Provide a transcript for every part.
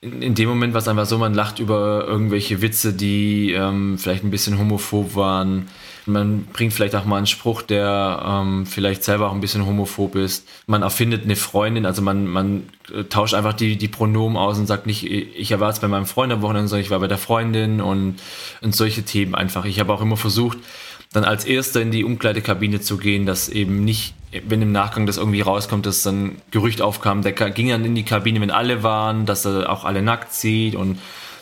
in, in, dem Moment war es einfach so, man lacht über irgendwelche Witze, die ähm, vielleicht ein bisschen homophob waren. Man bringt vielleicht auch mal einen Spruch, der ähm, vielleicht selber auch ein bisschen homophob ist. Man erfindet eine Freundin, also man, man äh, tauscht einfach die, die Pronomen aus und sagt nicht, ich war jetzt bei meinem Freund am Wochenende, sondern ich war bei der Freundin und, und solche Themen einfach. Ich habe auch immer versucht, dann als Erster in die Umkleidekabine zu gehen, dass eben nicht, wenn im Nachgang das irgendwie rauskommt, dass dann Gerücht aufkam, der ging dann in die Kabine, wenn alle waren, dass er auch alle nackt sieht und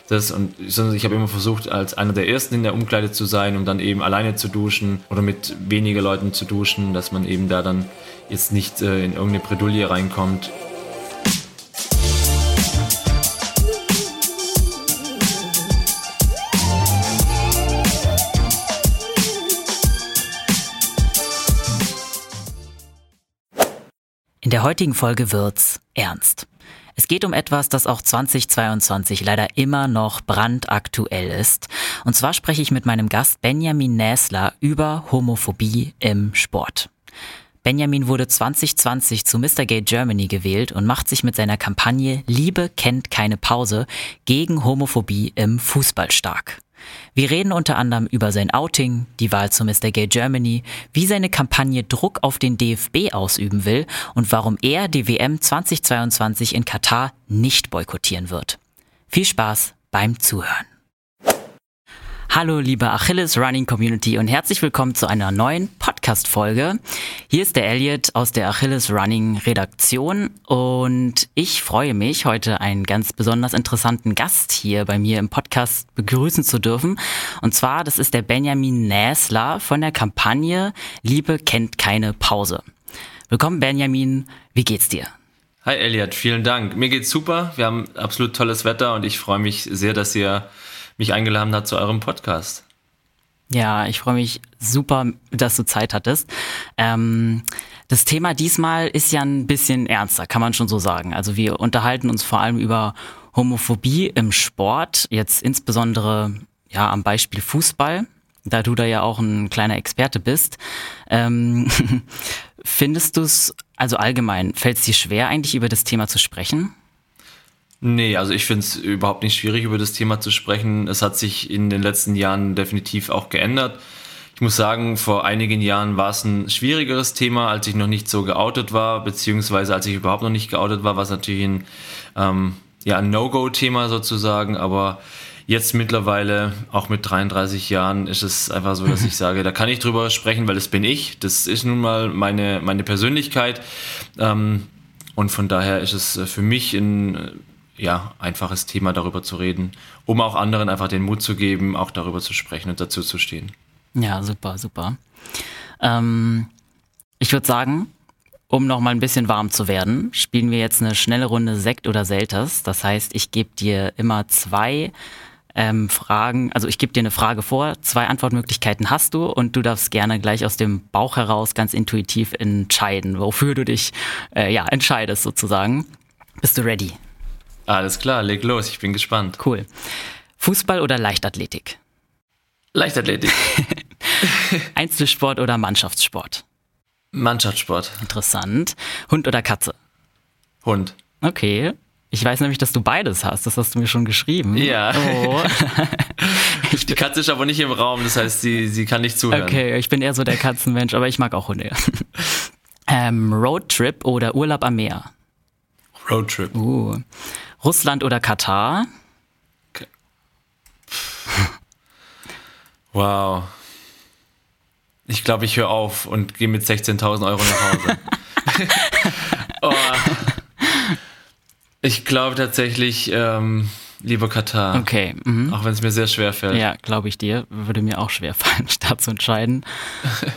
das und ich habe immer versucht, als einer der ersten in der Umkleide zu sein, um dann eben alleine zu duschen oder mit weniger Leuten zu duschen, dass man eben da dann jetzt nicht äh, in irgendeine Bredouille reinkommt. In der heutigen Folge wird's ernst. Es geht um etwas, das auch 2022 leider immer noch brandaktuell ist. Und zwar spreche ich mit meinem Gast Benjamin Näsler über Homophobie im Sport. Benjamin wurde 2020 zu Mr. Gay Germany gewählt und macht sich mit seiner Kampagne Liebe kennt keine Pause gegen Homophobie im Fußball stark. Wir reden unter anderem über sein Outing, die Wahl zu Mr. Gay Germany, wie seine Kampagne Druck auf den DFB ausüben will und warum er die WM 2022 in Katar nicht boykottieren wird. Viel Spaß beim Zuhören. Hallo liebe Achilles Running Community und herzlich willkommen zu einer neuen Podcast-Folge. Hier ist der Elliot aus der Achilles Running Redaktion und ich freue mich, heute einen ganz besonders interessanten Gast hier bei mir im Podcast begrüßen zu dürfen. Und zwar, das ist der Benjamin Näsler von der Kampagne Liebe kennt keine Pause. Willkommen Benjamin, wie geht's dir? Hi Elliot, vielen Dank. Mir geht's super. Wir haben absolut tolles Wetter und ich freue mich sehr, dass ihr mich eingeladen hat zu eurem Podcast. Ja, ich freue mich super, dass du Zeit hattest. Ähm, das Thema diesmal ist ja ein bisschen ernster, kann man schon so sagen. Also wir unterhalten uns vor allem über Homophobie im Sport, jetzt insbesondere ja am Beispiel Fußball, da du da ja auch ein kleiner Experte bist. Ähm, findest du es, also allgemein, fällt es dir schwer eigentlich über das Thema zu sprechen? Nee, also ich finde es überhaupt nicht schwierig, über das Thema zu sprechen. Es hat sich in den letzten Jahren definitiv auch geändert. Ich muss sagen, vor einigen Jahren war es ein schwierigeres Thema, als ich noch nicht so geoutet war, beziehungsweise als ich überhaupt noch nicht geoutet war, war es natürlich ein, ähm, ja, ein No-Go-Thema sozusagen, aber jetzt mittlerweile, auch mit 33 Jahren, ist es einfach so, dass ich sage, da kann ich drüber sprechen, weil das bin ich. Das ist nun mal meine, meine Persönlichkeit. Ähm, und von daher ist es für mich ein ja, einfaches Thema darüber zu reden, um auch anderen einfach den Mut zu geben, auch darüber zu sprechen und dazu zu stehen. Ja, super, super. Ähm, ich würde sagen, um noch mal ein bisschen warm zu werden, spielen wir jetzt eine schnelle Runde Sekt oder Selters. Das heißt, ich gebe dir immer zwei ähm, Fragen, also ich gebe dir eine Frage vor, zwei Antwortmöglichkeiten hast du und du darfst gerne gleich aus dem Bauch heraus ganz intuitiv entscheiden, wofür du dich äh, ja entscheidest sozusagen. Bist du ready? Alles klar, leg los, ich bin gespannt. Cool. Fußball oder Leichtathletik? Leichtathletik. Einzelsport oder Mannschaftssport? Mannschaftssport. Interessant. Hund oder Katze? Hund. Okay. Ich weiß nämlich, dass du beides hast. Das hast du mir schon geschrieben. Ja. Oh. Die Katze ist aber nicht im Raum, das heißt, sie, sie kann nicht zuhören. Okay, ich bin eher so der Katzenmensch, aber ich mag auch Hunde. Ähm, Roadtrip oder Urlaub am Meer? Roadtrip. Uh. Russland oder Katar? Wow. Ich glaube, ich höre auf und gehe mit 16.000 Euro nach Hause. oh. Ich glaube tatsächlich, ähm, lieber Katar. Okay. Mhm. Auch wenn es mir sehr schwer fällt. Ja, glaube ich dir. Würde mir auch schwer fallen, statt zu entscheiden.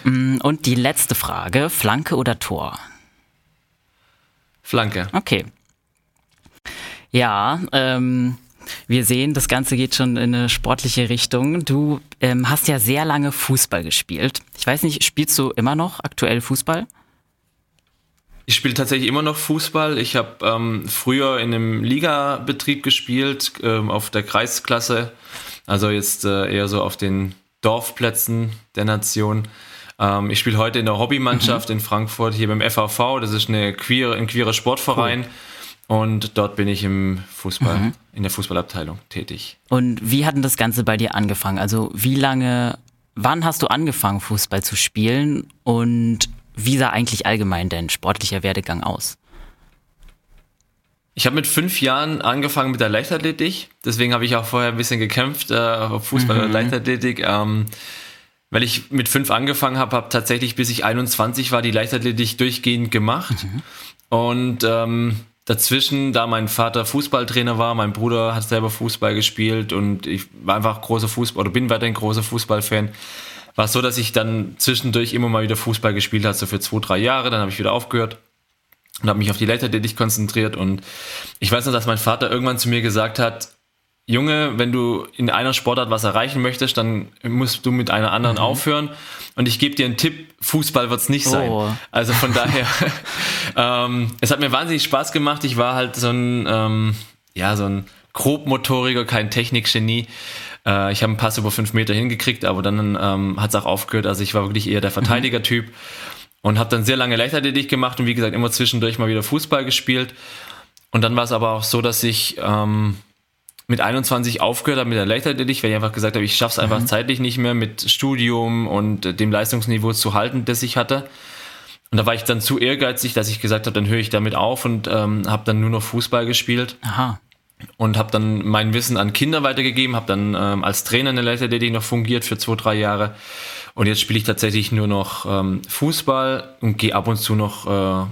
Mm, und die letzte Frage: Flanke oder Tor? Flanke. Okay. Ja, ähm, wir sehen, das Ganze geht schon in eine sportliche Richtung. Du ähm, hast ja sehr lange Fußball gespielt. Ich weiß nicht, spielst du immer noch aktuell Fußball? Ich spiele tatsächlich immer noch Fußball. Ich habe ähm, früher in einem Ligabetrieb gespielt, ähm, auf der Kreisklasse. Also jetzt äh, eher so auf den Dorfplätzen der Nation. Ähm, ich spiele heute in der Hobbymannschaft mhm. in Frankfurt, hier beim FAV. Das ist eine queer, ein queerer Sportverein. Cool Und dort bin ich im Fußball, mhm. in der Fußballabteilung tätig. Und wie hat denn das Ganze bei dir angefangen? Also wie lange, wann hast du angefangen, Fußball zu spielen? Und wie sah eigentlich allgemein dein sportlicher Werdegang aus? Ich habe mit fünf Jahren angefangen mit der Leichtathletik. Deswegen habe ich auch vorher ein bisschen gekämpft, äh, Fußball mhm. oder Leichtathletik. Ähm, weil ich mit fünf angefangen habe, habe tatsächlich bis ich 21 war die Leichtathletik durchgehend gemacht. Mhm. Und ähm, dazwischen, da mein Vater Fußballtrainer war, mein Bruder hat selber Fußball gespielt und ich war einfach großer Fußball oder bin weiterhin großer Fußballfan. War es so, dass ich dann zwischendurch immer mal wieder Fußball gespielt habe, so für zwei, drei Jahre, dann habe ich wieder aufgehört und habe mich auf die Leichtathletik konzentriert und ich weiß noch, dass mein Vater irgendwann zu mir gesagt hat, Junge, wenn du in einer Sportart was erreichen möchtest, dann musst du mit einer anderen mhm. aufhören. Und ich gebe dir einen Tipp, Fußball wird es nicht sein. Oh. Also von daher, ähm, es hat mir wahnsinnig Spaß gemacht. Ich war halt so ein, ähm, ja, so ein grobmotoriger, kein Technikgenie. Äh, ich habe einen Pass über fünf Meter hingekriegt, aber dann ähm, hat es auch aufgehört. Also ich war wirklich eher der Verteidiger-Typ mhm. und habe dann sehr lange Leichtathletik gemacht und wie gesagt immer zwischendurch mal wieder Fußball gespielt. Und dann war es aber auch so, dass ich ähm, mit 21 aufgehört habe mit der Leichtathletik, weil ich einfach gesagt habe, ich schaffe es einfach mhm. zeitlich nicht mehr mit Studium und dem Leistungsniveau zu halten, das ich hatte. Und da war ich dann zu ehrgeizig, dass ich gesagt habe, dann höre ich damit auf und ähm, habe dann nur noch Fußball gespielt. Aha. Und habe dann mein Wissen an Kinder weitergegeben, habe dann ähm, als Trainer in der Leichtathletik noch fungiert für zwei, drei Jahre. Und jetzt spiele ich tatsächlich nur noch ähm, Fußball und gehe ab und zu noch äh,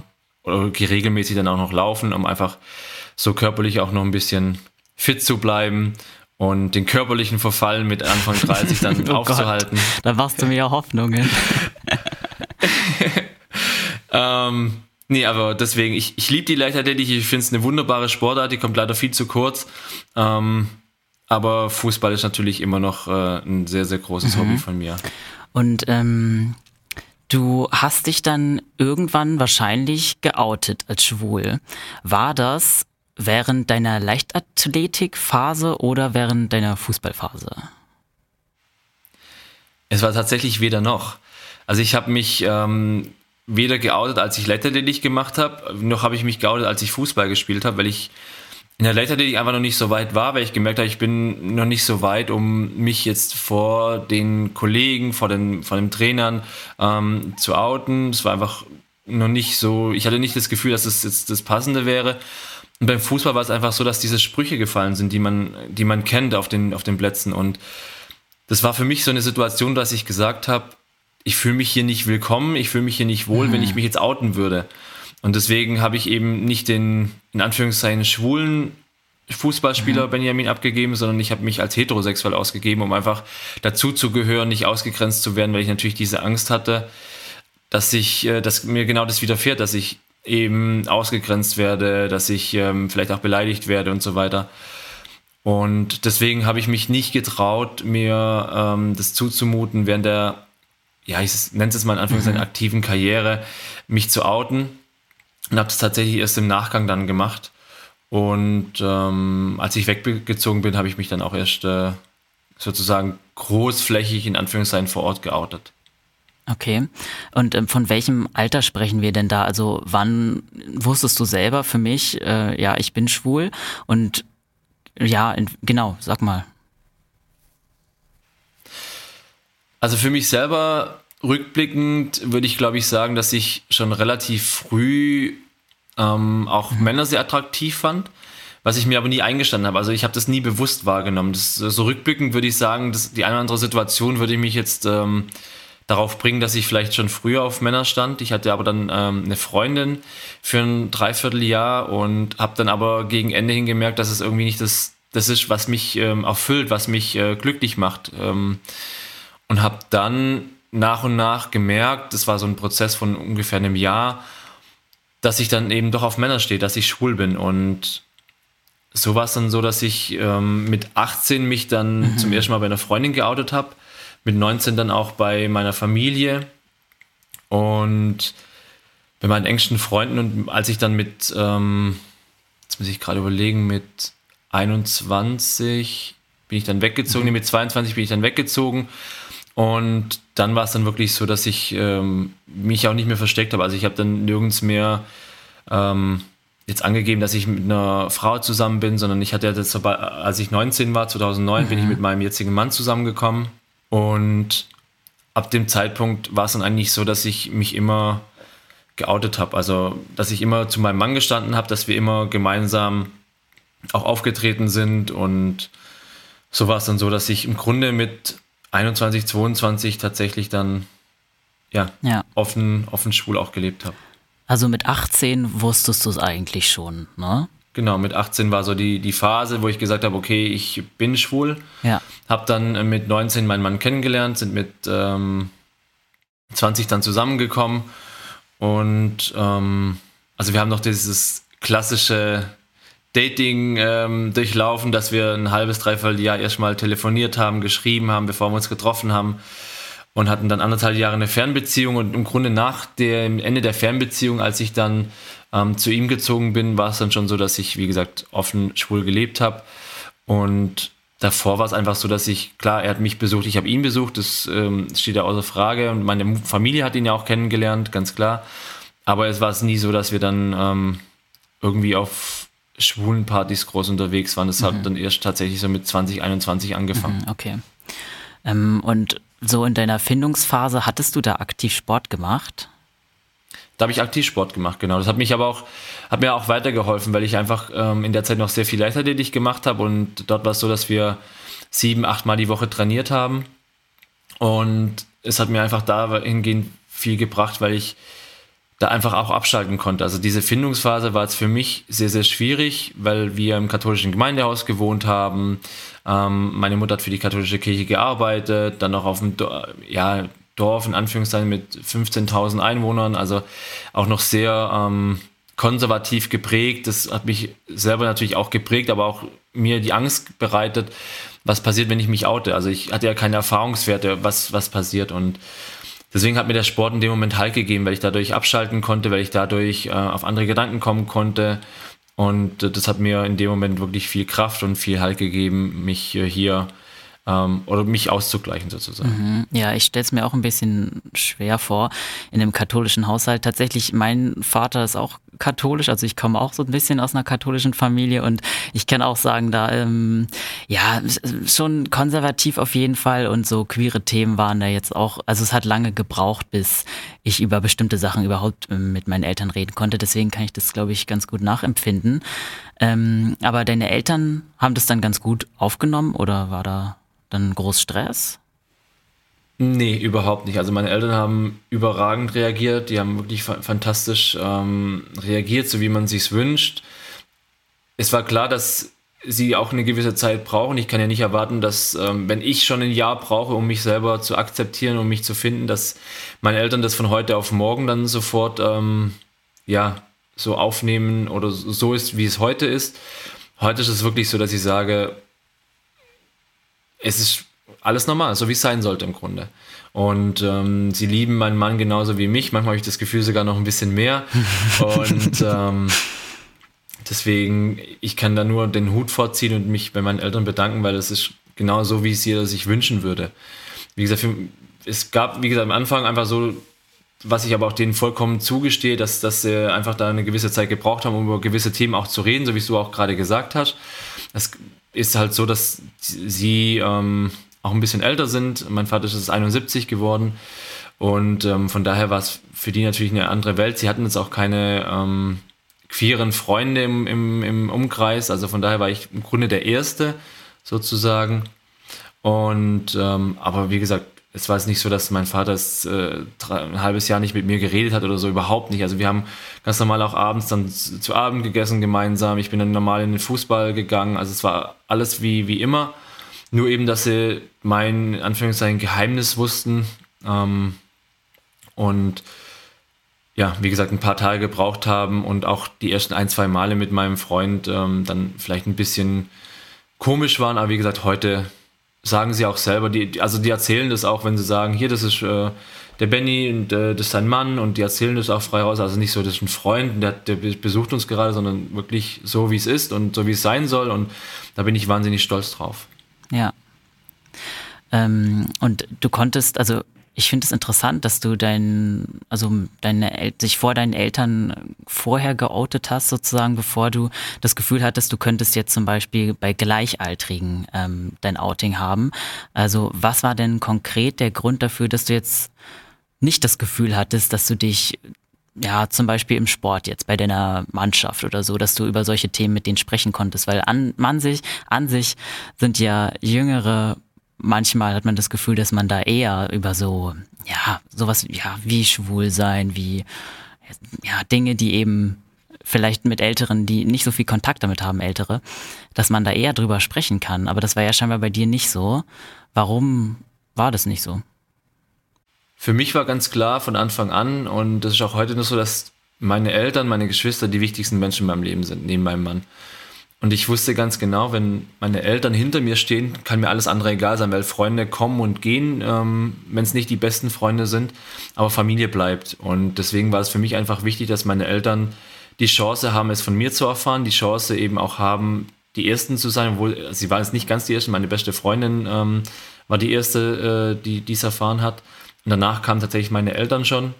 oder gehe regelmäßig dann auch noch laufen, um einfach so körperlich auch noch ein bisschen fit zu bleiben und den körperlichen Verfall mit Anfang 30 dann oh aufzuhalten. Gott, da machst du mir ja Hoffnungen. ähm, nee, aber deswegen, ich, ich liebe die Leichtathletik, ich finde es eine wunderbare Sportart, die kommt leider viel zu kurz. Ähm, aber Fußball ist natürlich immer noch äh, ein sehr, sehr großes mhm. Hobby von mir. Und ähm, du hast dich dann irgendwann wahrscheinlich geoutet als schwul. War das während deiner Leichtathletikphase oder während deiner Fußballphase? Es war tatsächlich weder noch. Also ich habe mich ähm, weder geoutet, als ich Leichtathletik gemacht habe, noch habe ich mich geoutet, als ich Fußball gespielt habe, weil ich in der Leichtathletik einfach noch nicht so weit war, weil ich gemerkt habe, ich bin noch nicht so weit, um mich jetzt vor den Kollegen, vor den, vor den Trainern ähm, zu outen. Es war einfach noch nicht so, ich hatte nicht das Gefühl, dass es jetzt das Passende wäre. Und beim Fußball war es einfach so, dass diese Sprüche gefallen sind, die man, die man kennt auf den, auf den Plätzen. Und das war für mich so eine Situation, dass ich gesagt habe, ich fühle mich hier nicht willkommen, ich fühle mich hier nicht wohl, mhm. wenn ich mich jetzt outen würde. Und deswegen habe ich eben nicht den, in Anführungszeichen, schwulen Fußballspieler mhm. Benjamin abgegeben, sondern ich habe mich als heterosexuell ausgegeben, um einfach dazu zu gehören, nicht ausgegrenzt zu werden, weil ich natürlich diese Angst hatte, dass ich, äh, dass mir genau das widerfährt, dass ich eben ausgegrenzt werde, dass ich ähm, vielleicht auch beleidigt werde und so weiter. Und deswegen habe ich mich nicht getraut, mir ähm, das zuzumuten, während der, ja, ich nenne es mal in Anführungszeichen, mhm. aktiven Karriere, mich zu outen. Und habe es tatsächlich erst im Nachgang dann gemacht. Und ähm, als ich weggezogen bin, habe ich mich dann auch erst äh, sozusagen großflächig in Anführungszeichen vor Ort geoutet. Okay. Und ähm, von welchem Alter sprechen wir denn da? Also wann wusstest du selber für mich, äh, ja, ich bin schwul? Und ja, in, genau, sag mal. Also für mich selber rückblickend würde ich, glaube ich, sagen, dass ich schon relativ früh ähm, auch mhm. Männer sehr attraktiv fand, was ich mir aber nie eingestanden habe. Also ich habe das nie bewusst wahrgenommen. Das, so rückblickend würde ich sagen, dass die eine oder andere Situation würde ich mich jetzt ähm, darauf bringen, dass ich vielleicht schon früher auf Männer stand. Ich hatte aber dann ähm, eine Freundin für ein Dreivierteljahr und habe dann aber gegen Ende hin gemerkt, dass es irgendwie nicht das, das ist, was mich ähm, erfüllt, was mich äh, glücklich macht. Ähm, und habe dann nach und nach gemerkt, das war so ein Prozess von ungefähr einem Jahr, dass ich dann eben doch auf Männer stehe, dass ich schwul bin. Und so war es dann so, dass ich ähm, mit 18 mich dann mhm. zum ersten Mal bei einer Freundin geoutet habe mit 19 dann auch bei meiner Familie und bei meinen engsten Freunden. Und als ich dann mit, ähm, jetzt muss ich gerade überlegen, mit 21 bin ich dann weggezogen, mhm. mit 22 bin ich dann weggezogen. Und dann war es dann wirklich so, dass ich ähm, mich auch nicht mehr versteckt habe. Also ich habe dann nirgends mehr ähm, jetzt angegeben, dass ich mit einer Frau zusammen bin, sondern ich hatte das, als ich 19 war, 2009, mhm. bin ich mhm. mit meinem jetzigen Mann zusammengekommen. Und ab dem Zeitpunkt war es dann eigentlich so, dass ich mich immer geoutet habe. Also, dass ich immer zu meinem Mann gestanden habe, dass wir immer gemeinsam auch aufgetreten sind. Und so war es dann so, dass ich im Grunde mit 21, 22 tatsächlich dann ja, ja. Offen, offen schwul auch gelebt habe. Also mit 18 wusstest du es eigentlich schon, ne? Genau, mit 18 war so die, die Phase, wo ich gesagt habe, okay, ich bin schwul. Ja. Hab dann äh, mit 19 meinen Mann kennengelernt, sind mit ähm, 20 dann zusammengekommen. Und ähm, also wir haben noch dieses klassische Dating ähm, durchlaufen, dass wir ein halbes, dreiviertel Jahr erstmal telefoniert haben, geschrieben haben, bevor wir uns getroffen haben und hatten dann anderthalb Jahre eine Fernbeziehung und im Grunde nach dem Ende der Fernbeziehung, als ich dann ähm, zu ihm gezogen bin, war es dann schon so, dass ich, wie gesagt, offen schwul gelebt habe und davor war es einfach so, dass ich, klar, er hat mich besucht, ich habe ihn besucht, das ähm, steht ja außer Frage und meine Familie hat ihn ja auch kennengelernt, ganz klar, aber es war es nie so, dass wir dann ähm, irgendwie auf schwulen Partys groß unterwegs waren. Das mhm. hat dann erst tatsächlich so mit 2021 angefangen. Mhm, okay. Ähm, und so in deiner Findungsphase, hattest du da aktiv Sport gemacht? Da habe ich aktiv Sport gemacht, genau. Das hat mich aber auch, hat mir auch weitergeholfen, weil ich einfach ähm, in der Zeit noch sehr viel Leichtathletik gemacht habe und dort war es so, dass wir sieben, acht Mal die Woche trainiert haben. Und es hat mir einfach dahingehend viel gebracht, weil ich da einfach auch abschalten konnte. Also diese Findungsphase war jetzt für mich sehr, sehr schwierig, weil wir im katholischen Gemeindehaus gewohnt haben. Ähm, meine Mutter hat für die katholische Kirche gearbeitet, dann noch auf dem ja, Dorf, in Anführungszeichen, mit 15.000 Einwohnern, also auch noch sehr ähm, konservativ geprägt. Das hat mich selber natürlich auch geprägt, aber auch mir die Angst bereitet, was passiert, wenn ich mich oute. Also ich hatte ja keine Erfahrungswerte, was, was passiert und deswegen hat mir der Sport in dem Moment Halt gegeben, weil ich dadurch abschalten konnte, weil ich dadurch äh, auf andere Gedanken kommen konnte. Und äh, das hat mir in dem Moment wirklich viel Kraft und viel Halt gegeben, mich äh, hier ähm, oder mich auszugleichen sozusagen. Mhm. Ja, ich stelle es mir auch ein bisschen schwer vor in einem katholischen Haushalt. Tatsächlich, mein Vater ist auch katholisch, also ich komme auch so ein bisschen aus einer katholischen Familie und ich kann auch sagen, da ähm, ja schon konservativ auf jeden Fall und so queere Themen waren da jetzt auch, also es hat lange gebraucht, bis ich über bestimmte Sachen überhaupt ähm, mit meinen Eltern reden konnte. Deswegen kann ich das, glaube ich, ganz gut nachempfinden. Ähm, aber deine Eltern haben das dann ganz gut aufgenommen oder war da dann groß Stress? Nee, überhaupt nicht. Also meine Eltern haben überragend reagiert, die haben wirklich fantastisch ähm, reagiert, so wie man sich wünscht. Es war klar, dass sie auch eine gewisse Zeit brauchen. Ich kann ja nicht erwarten, dass, ähm, wenn ich schon ein Jahr brauche, um mich selber zu akzeptieren, um mich zu finden, dass meine Eltern das von heute auf morgen dann sofort ähm, ja, so aufnehmen oder so ist, wie es heute ist. Heute ist es wirklich so, dass ich sage, es ist alles normal, so wie es sein sollte im Grunde. Und ähm, sie lieben meinen Mann genauso wie mich. Manchmal habe ich das Gefühl sogar noch ein bisschen mehr. Und ähm, deswegen, ich kann da nur den Hut vorziehen und mich bei meinen Eltern bedanken, weil es ist genau so, wie es jeder sich wünschen würde. Wie gesagt, für, es gab, wie gesagt, am Anfang einfach so, was ich aber auch denen vollkommen zugestehe, dass, dass sie einfach da eine gewisse Zeit gebraucht haben, um über gewisse Themen auch zu reden, so wie es du auch gerade gesagt hast. Es ist halt so, dass sie ähm, auch ein bisschen älter sind. Mein Vater ist 71 geworden und ähm, von daher war es für die natürlich eine andere Welt. Sie hatten jetzt auch keine ähm, queeren Freunde im, im, im Umkreis, also von daher war ich im Grunde der Erste sozusagen. Und ähm, aber wie gesagt, es war jetzt nicht so, dass mein Vater es, äh, ein halbes Jahr nicht mit mir geredet hat oder so, überhaupt nicht. Also wir haben ganz normal auch abends dann zu, zu Abend gegessen gemeinsam. Ich bin dann normal in den Fußball gegangen. Also es war alles wie, wie immer. Nur eben, dass sie mein, in Anführungszeichen, Geheimnis wussten. Ähm, und ja, wie gesagt, ein paar Tage gebraucht haben und auch die ersten ein, zwei Male mit meinem Freund ähm, dann vielleicht ein bisschen komisch waren. Aber wie gesagt, heute sagen sie auch selber, die, also die erzählen das auch, wenn sie sagen, hier, das ist äh, der Benny und äh, das ist sein Mann und die erzählen das auch frei raus. Also nicht so, das ist ein Freund, der, der besucht uns gerade, sondern wirklich so, wie es ist und so, wie es sein soll. Und da bin ich wahnsinnig stolz drauf. Ja. Ähm, und du konntest, also ich finde es interessant, dass du dein, also deine, sich vor deinen Eltern vorher geoutet hast, sozusagen, bevor du das Gefühl hattest, du könntest jetzt zum Beispiel bei Gleichaltrigen ähm, dein Outing haben. Also was war denn konkret der Grund dafür, dass du jetzt nicht das Gefühl hattest, dass du dich ja, zum Beispiel im Sport jetzt bei deiner Mannschaft oder so, dass du über solche Themen mit denen sprechen konntest, weil an, man sich, an sich sind ja jüngere manchmal hat man das Gefühl, dass man da eher über so, ja, sowas, ja, wie schwul sein, wie, ja, Dinge, die eben vielleicht mit Älteren, die nicht so viel Kontakt damit haben, Ältere, dass man da eher drüber sprechen kann. Aber das war ja scheinbar bei dir nicht so. Warum war das nicht so? Für mich war ganz klar von Anfang an, und das ist auch heute noch so, dass meine Eltern, meine Geschwister die wichtigsten Menschen in meinem Leben sind, neben meinem Mann. Und ich wusste ganz genau, wenn meine Eltern hinter mir stehen, kann mir alles andere egal sein, weil Freunde kommen und gehen, ähm, wenn es nicht die besten Freunde sind, aber Familie bleibt. Und deswegen war es für mich einfach wichtig, dass meine Eltern die Chance haben, es von mir zu erfahren, die Chance eben auch haben, die Ersten zu sein, obwohl sie waren jetzt nicht ganz die Ersten, meine beste Freundin ähm, war die Erste, äh, die dies erfahren hat. Und danach kamen tatsächlich meine Eltern schon.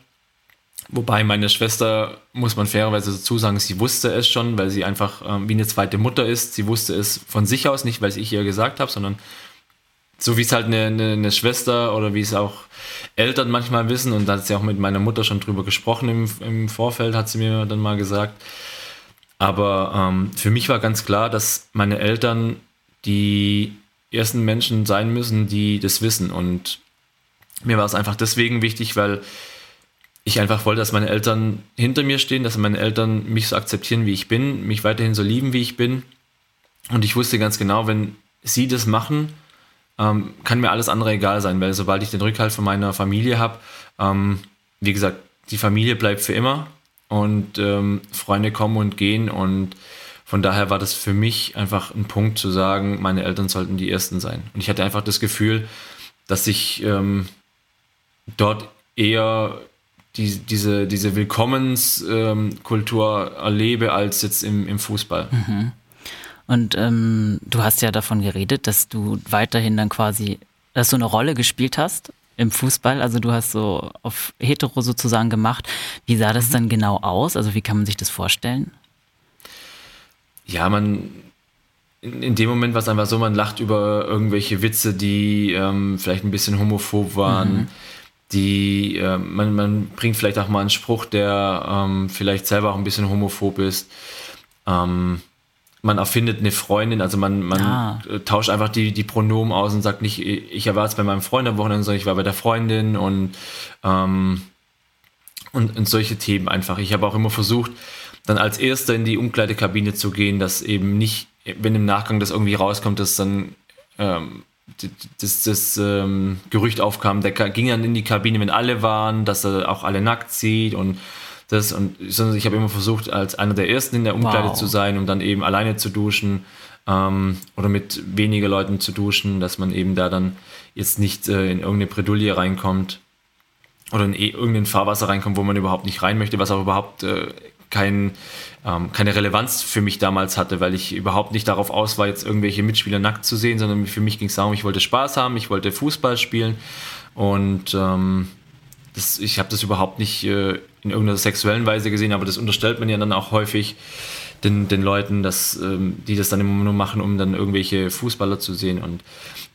Wobei meine Schwester, muss man fairerweise dazu sagen, sie wusste es schon, weil sie einfach ähm, wie eine zweite Mutter ist. Sie wusste es von sich aus, nicht weil ich ihr gesagt habe, sondern so wie es halt eine, eine, eine, Schwester oder wie es auch Eltern manchmal wissen. Und da hat sie auch mit meiner Mutter schon drüber gesprochen im, im Vorfeld, hat sie mir dann mal gesagt. Aber ähm, für mich war ganz klar, dass meine Eltern die ersten Menschen sein müssen, die das wissen. Und mir war es einfach deswegen wichtig, weil ich einfach wollte, dass meine Eltern hinter mir stehen, dass meine Eltern mich so akzeptieren, wie ich bin, mich weiterhin so lieben, wie ich bin. Und ich wusste ganz genau, wenn sie das machen, ähm, kann mir alles andere egal sein, weil sobald ich den Rückhalt von meiner Familie habe, ähm, wie gesagt, die Familie bleibt für immer und ähm, Freunde kommen und gehen und von daher war das für mich einfach ein Punkt zu sagen, meine Eltern sollten die Ersten sein. Und ich hatte einfach das Gefühl, dass ich ähm, dort eher die, diese, diese Willkommenskultur ähm, erlebe als jetzt im, im Fußball. Mhm. Und ähm, du hast ja davon geredet, dass du weiterhin dann quasi, dass du eine Rolle gespielt hast im Fußball. Also du hast so auf hetero sozusagen gemacht. Wie sah das mhm. dann genau aus? Also wie kann man sich das vorstellen? Ja, man, in, in dem Moment war es einfach so, man lacht über irgendwelche Witze, die ähm, vielleicht ein bisschen homophob waren. Mhm die äh, man, man bringt vielleicht auch mal einen Spruch, der ähm, vielleicht selber auch ein bisschen homophob ist. Ähm, man erfindet eine Freundin, also man, man ah. tauscht einfach die, die Pronomen aus und sagt nicht, ich war jetzt bei meinem Freund am Wochenende, sondern ich war bei der Freundin und, ähm, und, und solche Themen einfach. Ich habe auch immer versucht, dann als Erster in die Umkleidekabine zu gehen, dass eben nicht, wenn im Nachgang das irgendwie rauskommt, dass dann ähm, das, das ähm, Gerücht aufkam, der ging dann in die Kabine, wenn alle waren, dass er auch alle nackt sieht und das und ich habe immer versucht, als einer der ersten in der Umkleide wow. zu sein, um dann eben alleine zu duschen ähm, oder mit weniger Leuten zu duschen, dass man eben da dann jetzt nicht äh, in irgendeine Bredouille reinkommt oder in e irgendein Fahrwasser reinkommt, wo man überhaupt nicht rein möchte, was auch überhaupt äh, kein, ähm, keine Relevanz für mich damals hatte, weil ich überhaupt nicht darauf aus war, jetzt irgendwelche Mitspieler nackt zu sehen, sondern für mich ging es darum, ich wollte Spaß haben, ich wollte Fußball spielen und ähm, das, ich habe das überhaupt nicht äh, in irgendeiner sexuellen Weise gesehen, aber das unterstellt man ja dann auch häufig den, den Leuten, dass, ähm, die das dann immer nur machen, um dann irgendwelche Fußballer zu sehen und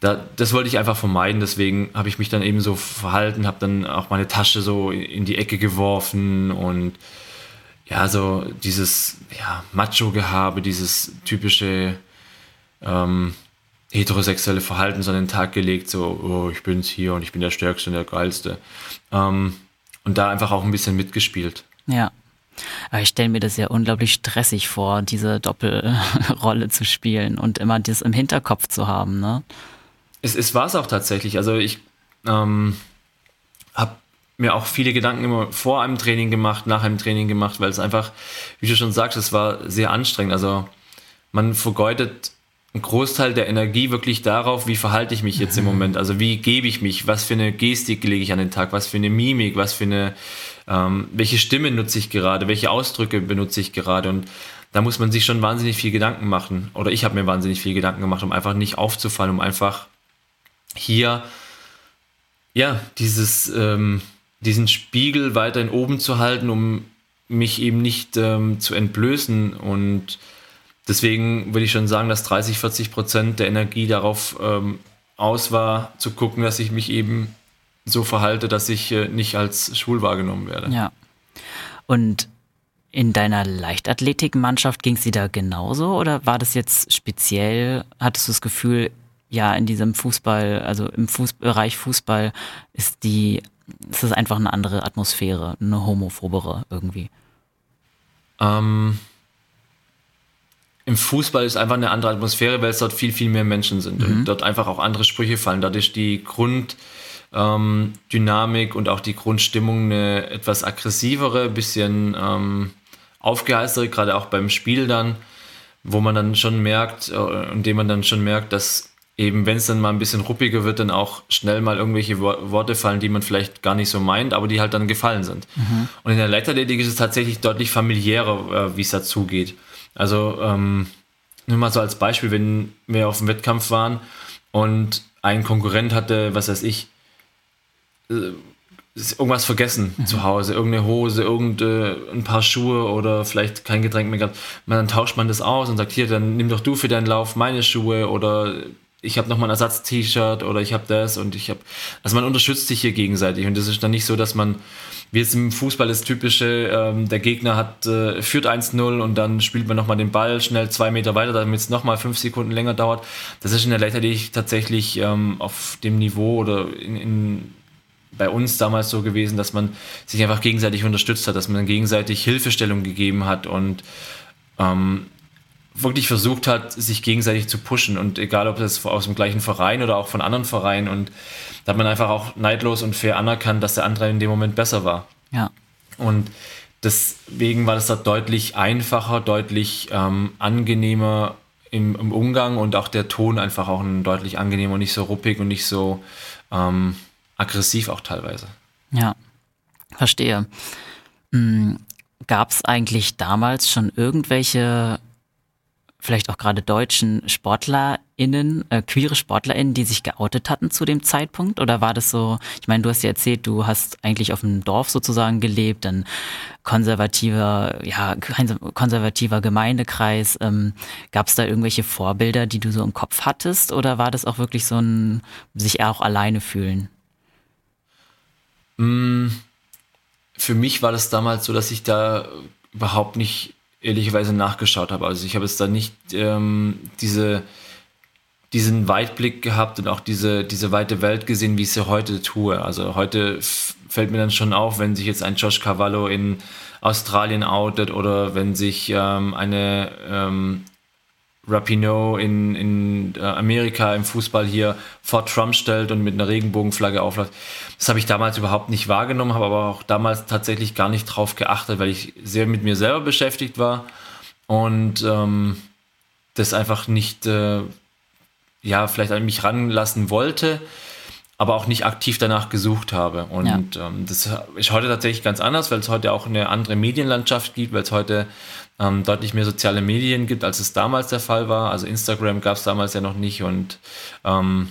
da, das wollte ich einfach vermeiden, deswegen habe ich mich dann eben so verhalten, habe dann auch meine Tasche so in die Ecke geworfen und ja, so dieses ja, Macho-Gehabe, dieses typische ähm, heterosexuelle Verhalten so an den Tag gelegt, so, oh, ich bin's hier und ich bin der Stärkste und der Geilste. Ähm, und da einfach auch ein bisschen mitgespielt. Ja. Aber ich stelle mir das ja unglaublich stressig vor, diese Doppelrolle zu spielen und immer das im Hinterkopf zu haben, ne? Es, es war es auch tatsächlich. Also ich ähm, mir auch viele Gedanken immer vor einem Training gemacht, nach einem Training gemacht, weil es einfach, wie du schon sagst, es war sehr anstrengend. Also man vergeudet einen Großteil der Energie wirklich darauf, wie verhalte ich mich jetzt im. Moment, also wie gebe ich mich, was für eine Gestik lege ich an den Tag, was für eine Mimik, was für eine, ähm, welche Stimme nutze ich gerade, welche Ausdrücke benutze ich gerade? Und da muss man sich schon wahnsinnig viel Gedanken machen. Oder ich habe mir wahnsinnig viel Gedanken gemacht, um einfach nicht aufzufallen, um einfach hier ja, dieses, ähm, diesen Spiegel weiterhin oben zu halten, um mich eben nicht ähm, zu entblößen. Und deswegen würde ich schon sagen, dass 30, 40 Prozent der Energie darauf ähm, aus war, zu gucken, dass ich mich eben so verhalte, dass ich äh, nicht als schwul wahrgenommen werde. Ja. Und in deiner Leichtathletikmannschaft ging es dir da genauso oder war das jetzt speziell? Hattest du das Gefühl, ja, in diesem Fußball, also im Fuß Bereich Fußball ist die, ist das einfach eine andere Atmosphäre, eine homophobere irgendwie? Ähm, Im Fußball ist einfach eine andere Atmosphäre, weil es dort viel, viel mehr Menschen sind mhm. und dort einfach auch andere Sprüche fallen. Dadurch die Grunddynamik ähm, und auch die Grundstimmung eine etwas aggressivere, bisschen ähm, aufgeheiztere, gerade auch beim Spiel dann, wo man dann schon merkt, äh, indem man dann schon merkt, dass eben, wenn es dann mal ein bisschen ruppiger wird, dann auch schnell mal irgendwelche Worte fallen, die man vielleicht gar nicht so meint, aber die halt dann gefallen sind. Mhm. Und in der Leichtathletik ist es tatsächlich deutlich familiärer, äh, wie es dazu geht. Also, ähm, nur mal so als Beispiel, wenn wir auf dem Wettkampf waren und ein Konkurrent hatte, was weiß ich, äh, irgendwas vergessen mhm. zu Hause, irgendeine Hose, irgendein paar Schuhe oder vielleicht kein Getränk mehr gehabt. dann tauscht man das aus und sagt, hier, dann nimm doch du für deinen Lauf meine Schuhe oder ich habe nochmal ein Ersatz-T-Shirt oder ich habe das und ich habe, also man unterstützt sich hier gegenseitig und das ist dann nicht so, dass man, wie jetzt im Fußball das typische, ähm, der Gegner hat, äh, führt 1-0 und dann spielt man nochmal den Ball schnell zwei Meter weiter, damit es nochmal fünf Sekunden länger dauert. Das ist in der Leichtathletik tatsächlich ähm, auf dem Niveau oder in, in bei uns damals so gewesen, dass man sich einfach gegenseitig unterstützt hat, dass man gegenseitig Hilfestellung gegeben hat und ähm, wirklich versucht hat, sich gegenseitig zu pushen und egal ob das aus dem gleichen Verein oder auch von anderen Vereinen und da hat man einfach auch neidlos und fair anerkannt, dass der andere in dem Moment besser war. Ja. Und deswegen war das da deutlich einfacher, deutlich ähm, angenehmer im, im, Umgang und auch der Ton einfach auch ein deutlich angenehmer und nicht so ruppig und nicht so ähm, aggressiv auch teilweise. Ja, verstehe. Hm, Gab es eigentlich damals schon irgendwelche, vielleicht auch gerade deutschen SportlerInnen, äh, queere SportlerInnen, die sich geoutet hatten zu dem Zeitpunkt? Oder war das so, ich meine, du hast ja erzählt, du hast eigentlich auf dem Dorf sozusagen gelebt, ein konservativer, ja, konservativer Gemeindekreis. Ähm, Gab es da irgendwelche Vorbilder, die du so im Kopf hattest? Oder war das auch wirklich so ein sich auch alleine fühlen? Mm, für mich war das damals so, dass ich da überhaupt nicht ehrlicherweise nachgeschaut habe. Also ich habe jetzt da nicht ähm, diese, diesen Weitblick gehabt und auch diese, diese weite Welt gesehen, wie ich sie heute tue. Also heute fällt mir dann schon auf, wenn sich jetzt ein Josh Cavallo in Australien outet oder wenn sich ähm, eine ähm, Rapinoe in, in äh, Amerika im Fußball hier vor Trump stellt und mit einer Regenbogenflagge aufläuft. Das habe ich damals überhaupt nicht wahrgenommen, habe aber auch damals tatsächlich gar nicht drauf geachtet, weil ich sehr mit mir selber beschäftigt war und ähm, das einfach nicht, äh, ja, vielleicht an mich ranlassen wollte, aber auch nicht aktiv danach gesucht habe. Und ja. ähm, das ist heute tatsächlich ganz anders, weil es heute auch eine andere Medienlandschaft gibt, weil es heute ähm, deutlich mehr soziale Medien gibt, als es damals der Fall war. Also Instagram gab es damals ja noch nicht und ähm,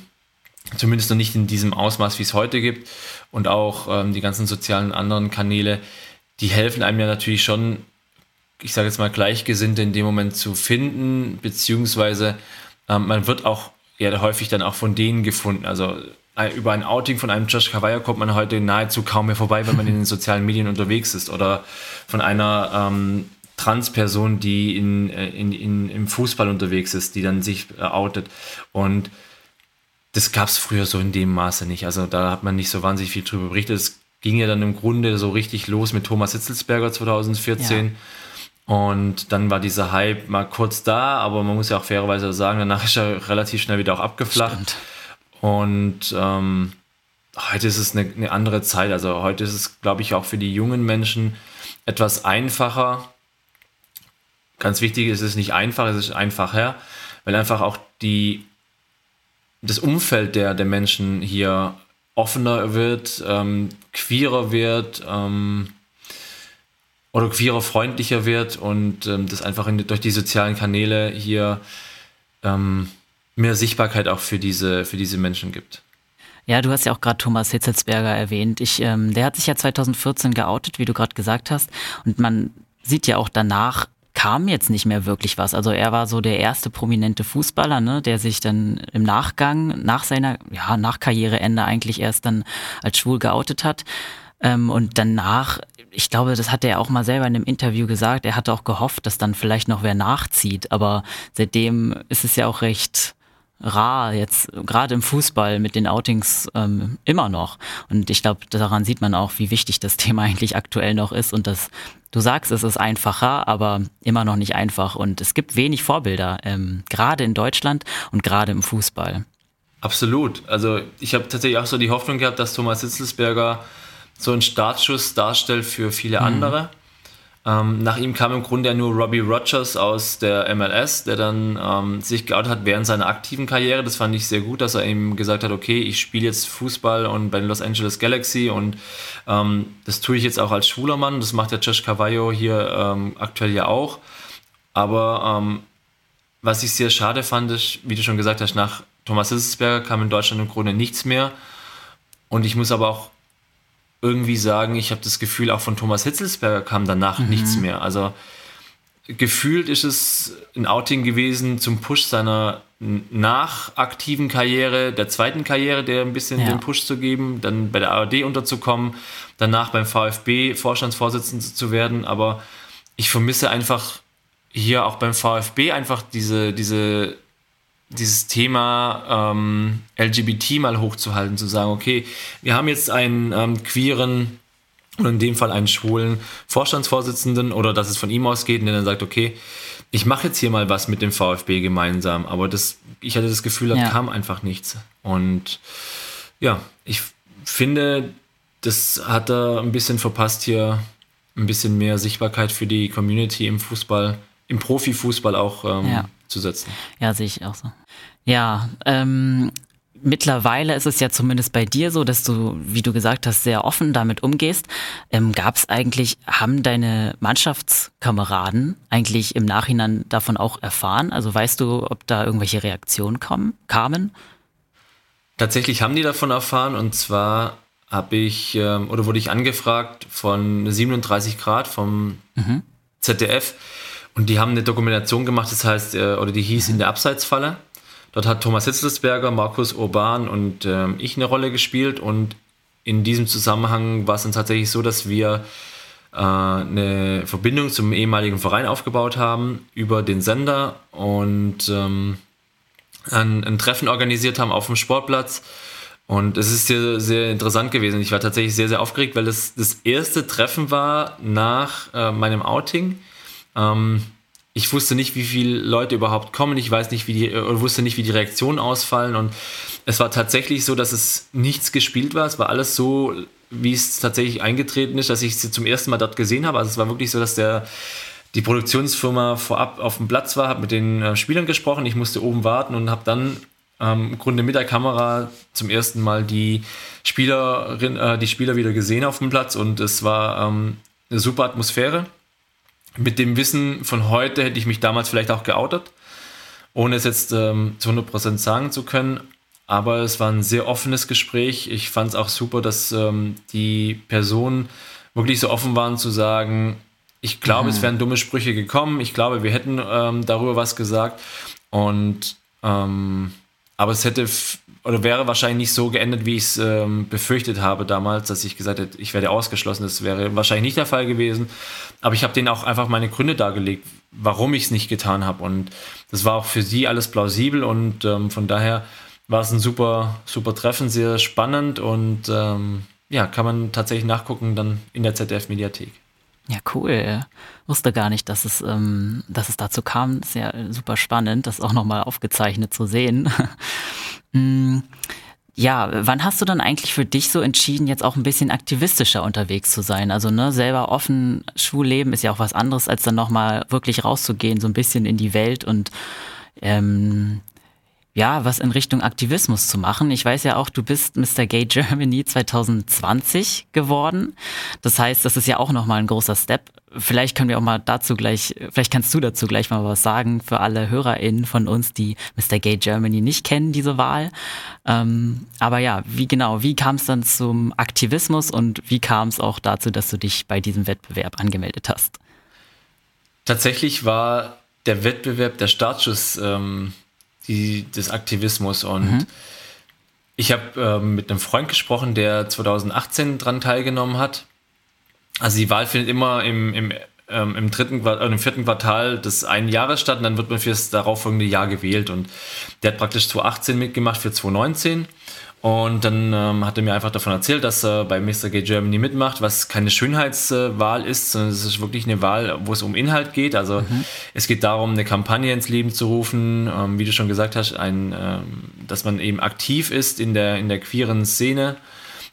zumindest noch nicht in diesem Ausmaß, wie es heute gibt. Und auch ähm, die ganzen sozialen anderen Kanäle, die helfen einem ja natürlich schon, ich sage jetzt mal, Gleichgesinnte in dem Moment zu finden, beziehungsweise ähm, man wird auch ja häufig dann auch von denen gefunden. Also äh, über ein Outing von einem Josh Kawaya kommt man heute nahezu kaum mehr vorbei, wenn man in den sozialen Medien unterwegs ist. Oder von einer ähm, Transperson, die in, äh, in, in, im Fußball unterwegs ist, die dann sich äh, outet. Und das gab es früher so in dem Maße nicht. Also da hat man nicht so wahnsinnig viel drüber berichtet. Es ging ja dann im Grunde so richtig los mit Thomas Hitzelsberger 2014. Ja. Und dann war dieser Hype mal kurz da, aber man muss ja auch fairerweise sagen, danach ist er relativ schnell wieder auch abgeflacht. Stimmt. Und ähm, heute ist es eine, eine, andere Zeit. Also heute ist es, glaube ich, auch für die jungen Menschen etwas einfacher, Ganz wichtig ist es nicht einfach, es ist einfacher, weil einfach auch die, das Umfeld der, der Menschen hier offener wird, ähm, queerer wird ähm, oder queerer freundlicher wird und ähm, das einfach in, durch die sozialen Kanäle hier ähm, mehr Sichtbarkeit auch für diese, für diese Menschen gibt. Ja, du hast ja auch gerade Thomas Hitzelsberger erwähnt. Ich, ähm, der hat sich ja 2014 geoutet, wie du gerade gesagt hast. Und man sieht ja auch danach kam jetzt nicht mehr wirklich was. Also er war so der erste prominente Fußballer, ne, der sich dann im Nachgang, nach seiner, ja, nach Karriereende eigentlich erst dann als schwul geoutet hat. Ähm, und danach, ich glaube, das hat er auch mal selber in einem Interview gesagt, er hatte auch gehofft, dass dann vielleicht noch wer nachzieht. Aber seitdem ist es ja auch recht rar jetzt gerade im Fußball mit den Outings ähm, immer noch. Und ich glaube, daran sieht man auch, wie wichtig das Thema eigentlich aktuell noch ist und dass du sagst, es ist einfacher, aber immer noch nicht einfach. Und es gibt wenig Vorbilder, ähm, gerade in Deutschland und gerade im Fußball. Absolut. Also ich habe tatsächlich auch so die Hoffnung gehabt, dass Thomas Hitzelsberger so einen Startschuss darstellt für viele mhm. andere. Ähm, nach ihm kam im Grunde ja nur Robbie Rogers aus der MLS, der dann ähm, sich geoutet hat während seiner aktiven Karriere. Das fand ich sehr gut, dass er ihm gesagt hat, okay, ich spiele jetzt Fußball und bei den Los Angeles Galaxy und ähm, das tue ich jetzt auch als schwuler Mann. Das macht der Josh Cavallo hier ähm, aktuell ja auch. Aber ähm, was ich sehr schade fand, ist, wie du schon gesagt hast, nach Thomas Hitzelsberger kam in Deutschland im Grunde nichts mehr. Und ich muss aber auch irgendwie sagen, ich habe das Gefühl, auch von Thomas Hitzelsberger kam danach mhm. nichts mehr. Also gefühlt ist es ein Outing gewesen zum Push seiner nachaktiven Karriere, der zweiten Karriere, der ein bisschen ja. den Push zu geben, dann bei der ARD unterzukommen, danach beim VfB Vorstandsvorsitzender zu werden. Aber ich vermisse einfach hier auch beim VfB einfach diese, diese dieses Thema ähm, LGBT mal hochzuhalten, zu sagen, okay, wir haben jetzt einen ähm, queeren oder in dem Fall einen schwulen Vorstandsvorsitzenden oder dass es von ihm ausgeht und der dann sagt, okay, ich mache jetzt hier mal was mit dem VfB gemeinsam, aber das, ich hatte das Gefühl, da ja. kam einfach nichts. Und ja, ich finde, das hat er ein bisschen verpasst hier, ein bisschen mehr Sichtbarkeit für die Community im Fußball, im Profifußball auch ähm, ja. zu setzen. Ja, sehe ich auch so. Ja, ähm, mittlerweile ist es ja zumindest bei dir so, dass du, wie du gesagt hast, sehr offen damit umgehst. Ähm, Gab es eigentlich, haben deine Mannschaftskameraden eigentlich im Nachhinein davon auch erfahren? Also weißt du, ob da irgendwelche Reaktionen kommen, kamen? Tatsächlich haben die davon erfahren und zwar habe ich ähm, oder wurde ich angefragt von 37 Grad vom mhm. ZDF und die haben eine Dokumentation gemacht, das heißt, äh, oder die hieß mhm. in der Abseitsfalle. Dort hat Thomas Hitzelsberger, Markus Urban und äh, ich eine Rolle gespielt und in diesem Zusammenhang war es dann tatsächlich so, dass wir äh, eine Verbindung zum ehemaligen Verein aufgebaut haben über den Sender und ähm, ein, ein, Treffen organisiert haben auf dem Sportplatz. Und es ist sehr, sehr interessant gewesen. Ich war tatsächlich sehr, sehr aufgeregt, weil das das erste Treffen war nach äh, meinem Outing. Ähm, ich wusste nicht, wie viele Leute überhaupt kommen. Ich weiß nicht, wie die, oder wusste nicht, wie die Reaktionen ausfallen. Und es war tatsächlich so, dass es nichts gespielt war. Es war alles so, wie es tatsächlich eingetreten ist, dass ich sie zum ersten Mal dort gesehen habe. Also es war wirklich so, dass der, die Produktionsfirma vorab auf dem Platz war, habe mit den äh, Spielern gesprochen. Ich musste oben warten und habe dann ähm, im Grunde mit der Kamera zum ersten Mal die Spielerin, äh, die Spieler wieder gesehen auf dem Platz. Und es war ähm, eine super Atmosphäre mit dem Wissen von heute hätte ich mich damals vielleicht auch geoutet, ohne es jetzt ähm, zu 100% sagen zu können. Aber es war ein sehr offenes Gespräch. Ich fand es auch super, dass ähm, die Personen wirklich so offen waren zu sagen, ich glaube, mhm. es wären dumme Sprüche gekommen. Ich glaube, wir hätten ähm, darüber was gesagt. Und ähm, aber es hätte oder wäre wahrscheinlich nicht so geendet, wie ich es ähm, befürchtet habe damals, dass ich gesagt hätte, ich werde ausgeschlossen. Das wäre wahrscheinlich nicht der Fall gewesen. Aber ich habe denen auch einfach meine Gründe dargelegt, warum ich es nicht getan habe. Und das war auch für sie alles plausibel und ähm, von daher war es ein super, super Treffen, sehr spannend und ähm, ja, kann man tatsächlich nachgucken dann in der ZDF-Mediathek. Ja, cool. Wusste gar nicht, dass es, ähm, dass es dazu kam. Sehr super spannend, das auch nochmal aufgezeichnet zu sehen. Mm, ja, wann hast du dann eigentlich für dich so entschieden, jetzt auch ein bisschen aktivistischer unterwegs zu sein? Also, ne, selber offen schwul leben ist ja auch was anderes, als dann nochmal wirklich rauszugehen, so ein bisschen in die Welt und ähm, ja, was in Richtung Aktivismus zu machen. Ich weiß ja auch, du bist Mr. Gay Germany 2020 geworden. Das heißt, das ist ja auch nochmal ein großer Step. Vielleicht können wir auch mal dazu gleich, vielleicht kannst du dazu gleich mal was sagen für alle HörerInnen von uns, die Mr. Gay Germany nicht kennen, diese Wahl. Ähm, aber ja, wie genau, wie kam es dann zum Aktivismus und wie kam es auch dazu, dass du dich bei diesem Wettbewerb angemeldet hast? Tatsächlich war der Wettbewerb der Startschuss ähm, die, des Aktivismus. Und mhm. ich habe ähm, mit einem Freund gesprochen, der 2018 daran teilgenommen hat. Also die Wahl findet immer im, im, ähm, im, dritten, äh, im vierten Quartal des einen Jahres statt und dann wird man für das darauffolgende Jahr gewählt. Und der hat praktisch 2018 mitgemacht für 2019. Und dann ähm, hat er mir einfach davon erzählt, dass er bei Mr. Gay Germany mitmacht, was keine Schönheitswahl ist, sondern es ist wirklich eine Wahl, wo es um Inhalt geht. Also mhm. es geht darum, eine Kampagne ins Leben zu rufen, ähm, wie du schon gesagt hast, ein, ähm, dass man eben aktiv ist in der, in der queeren Szene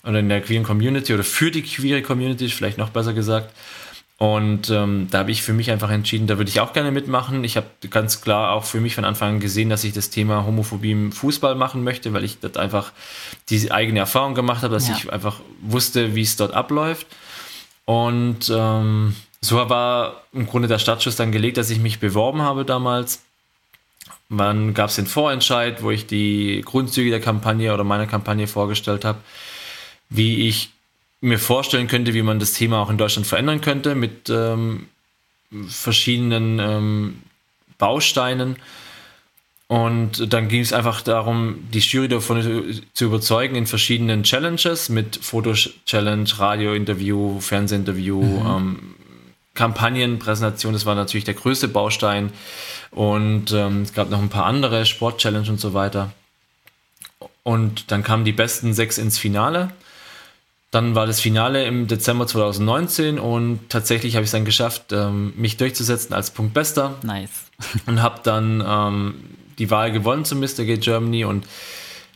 oder in der queeren Community oder für die queere Community, vielleicht noch besser gesagt. Und ähm, da habe ich für mich einfach entschieden, da würde ich auch gerne mitmachen. Ich habe ganz klar auch für mich von Anfang an gesehen, dass ich das Thema Homophobie im Fußball machen möchte, weil ich dort einfach diese eigene Erfahrung gemacht habe, dass ja. ich einfach wusste, wie es dort abläuft. Und ähm, so war im Grunde der Startschuss dann gelegt, dass ich mich beworben habe damals. Dann gab es den Vorentscheid, wo ich die Grundzüge der Kampagne oder meiner Kampagne vorgestellt habe, wie ich mir vorstellen könnte, wie man das Thema auch in Deutschland verändern könnte mit ähm, verschiedenen ähm, Bausteinen. Und dann ging es einfach darum, die Jury davon zu überzeugen in verschiedenen Challenges mit Foto-Challenge, Radio-Interview, Fernsehinterview, mhm. ähm, Kampagnenpräsentation. Das war natürlich der größte Baustein. Und ähm, es gab noch ein paar andere, Sport-Challenge und so weiter. Und dann kamen die besten sechs ins Finale. Dann war das Finale im Dezember 2019 und tatsächlich habe ich es dann geschafft, ähm, mich durchzusetzen als Punktbester. Nice. und habe dann ähm, die Wahl gewonnen zum Mr. Gate Germany und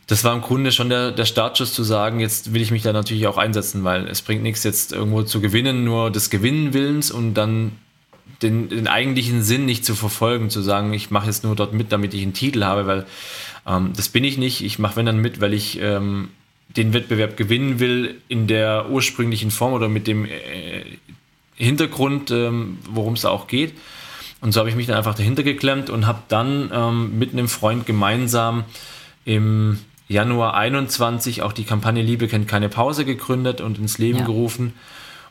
das war im Grunde schon der, der Startschuss zu sagen, jetzt will ich mich da natürlich auch einsetzen, weil es bringt nichts jetzt irgendwo zu gewinnen, nur des Gewinnenwillens und dann den, den eigentlichen Sinn nicht zu verfolgen, zu sagen, ich mache jetzt nur dort mit, damit ich einen Titel habe, weil ähm, das bin ich nicht. Ich mache wenn dann mit, weil ich ähm, den Wettbewerb gewinnen will in der ursprünglichen Form oder mit dem äh, Hintergrund, ähm, worum es auch geht. Und so habe ich mich dann einfach dahinter geklemmt und habe dann ähm, mit einem Freund gemeinsam im Januar 21 auch die Kampagne Liebe kennt keine Pause gegründet und ins Leben ja. gerufen.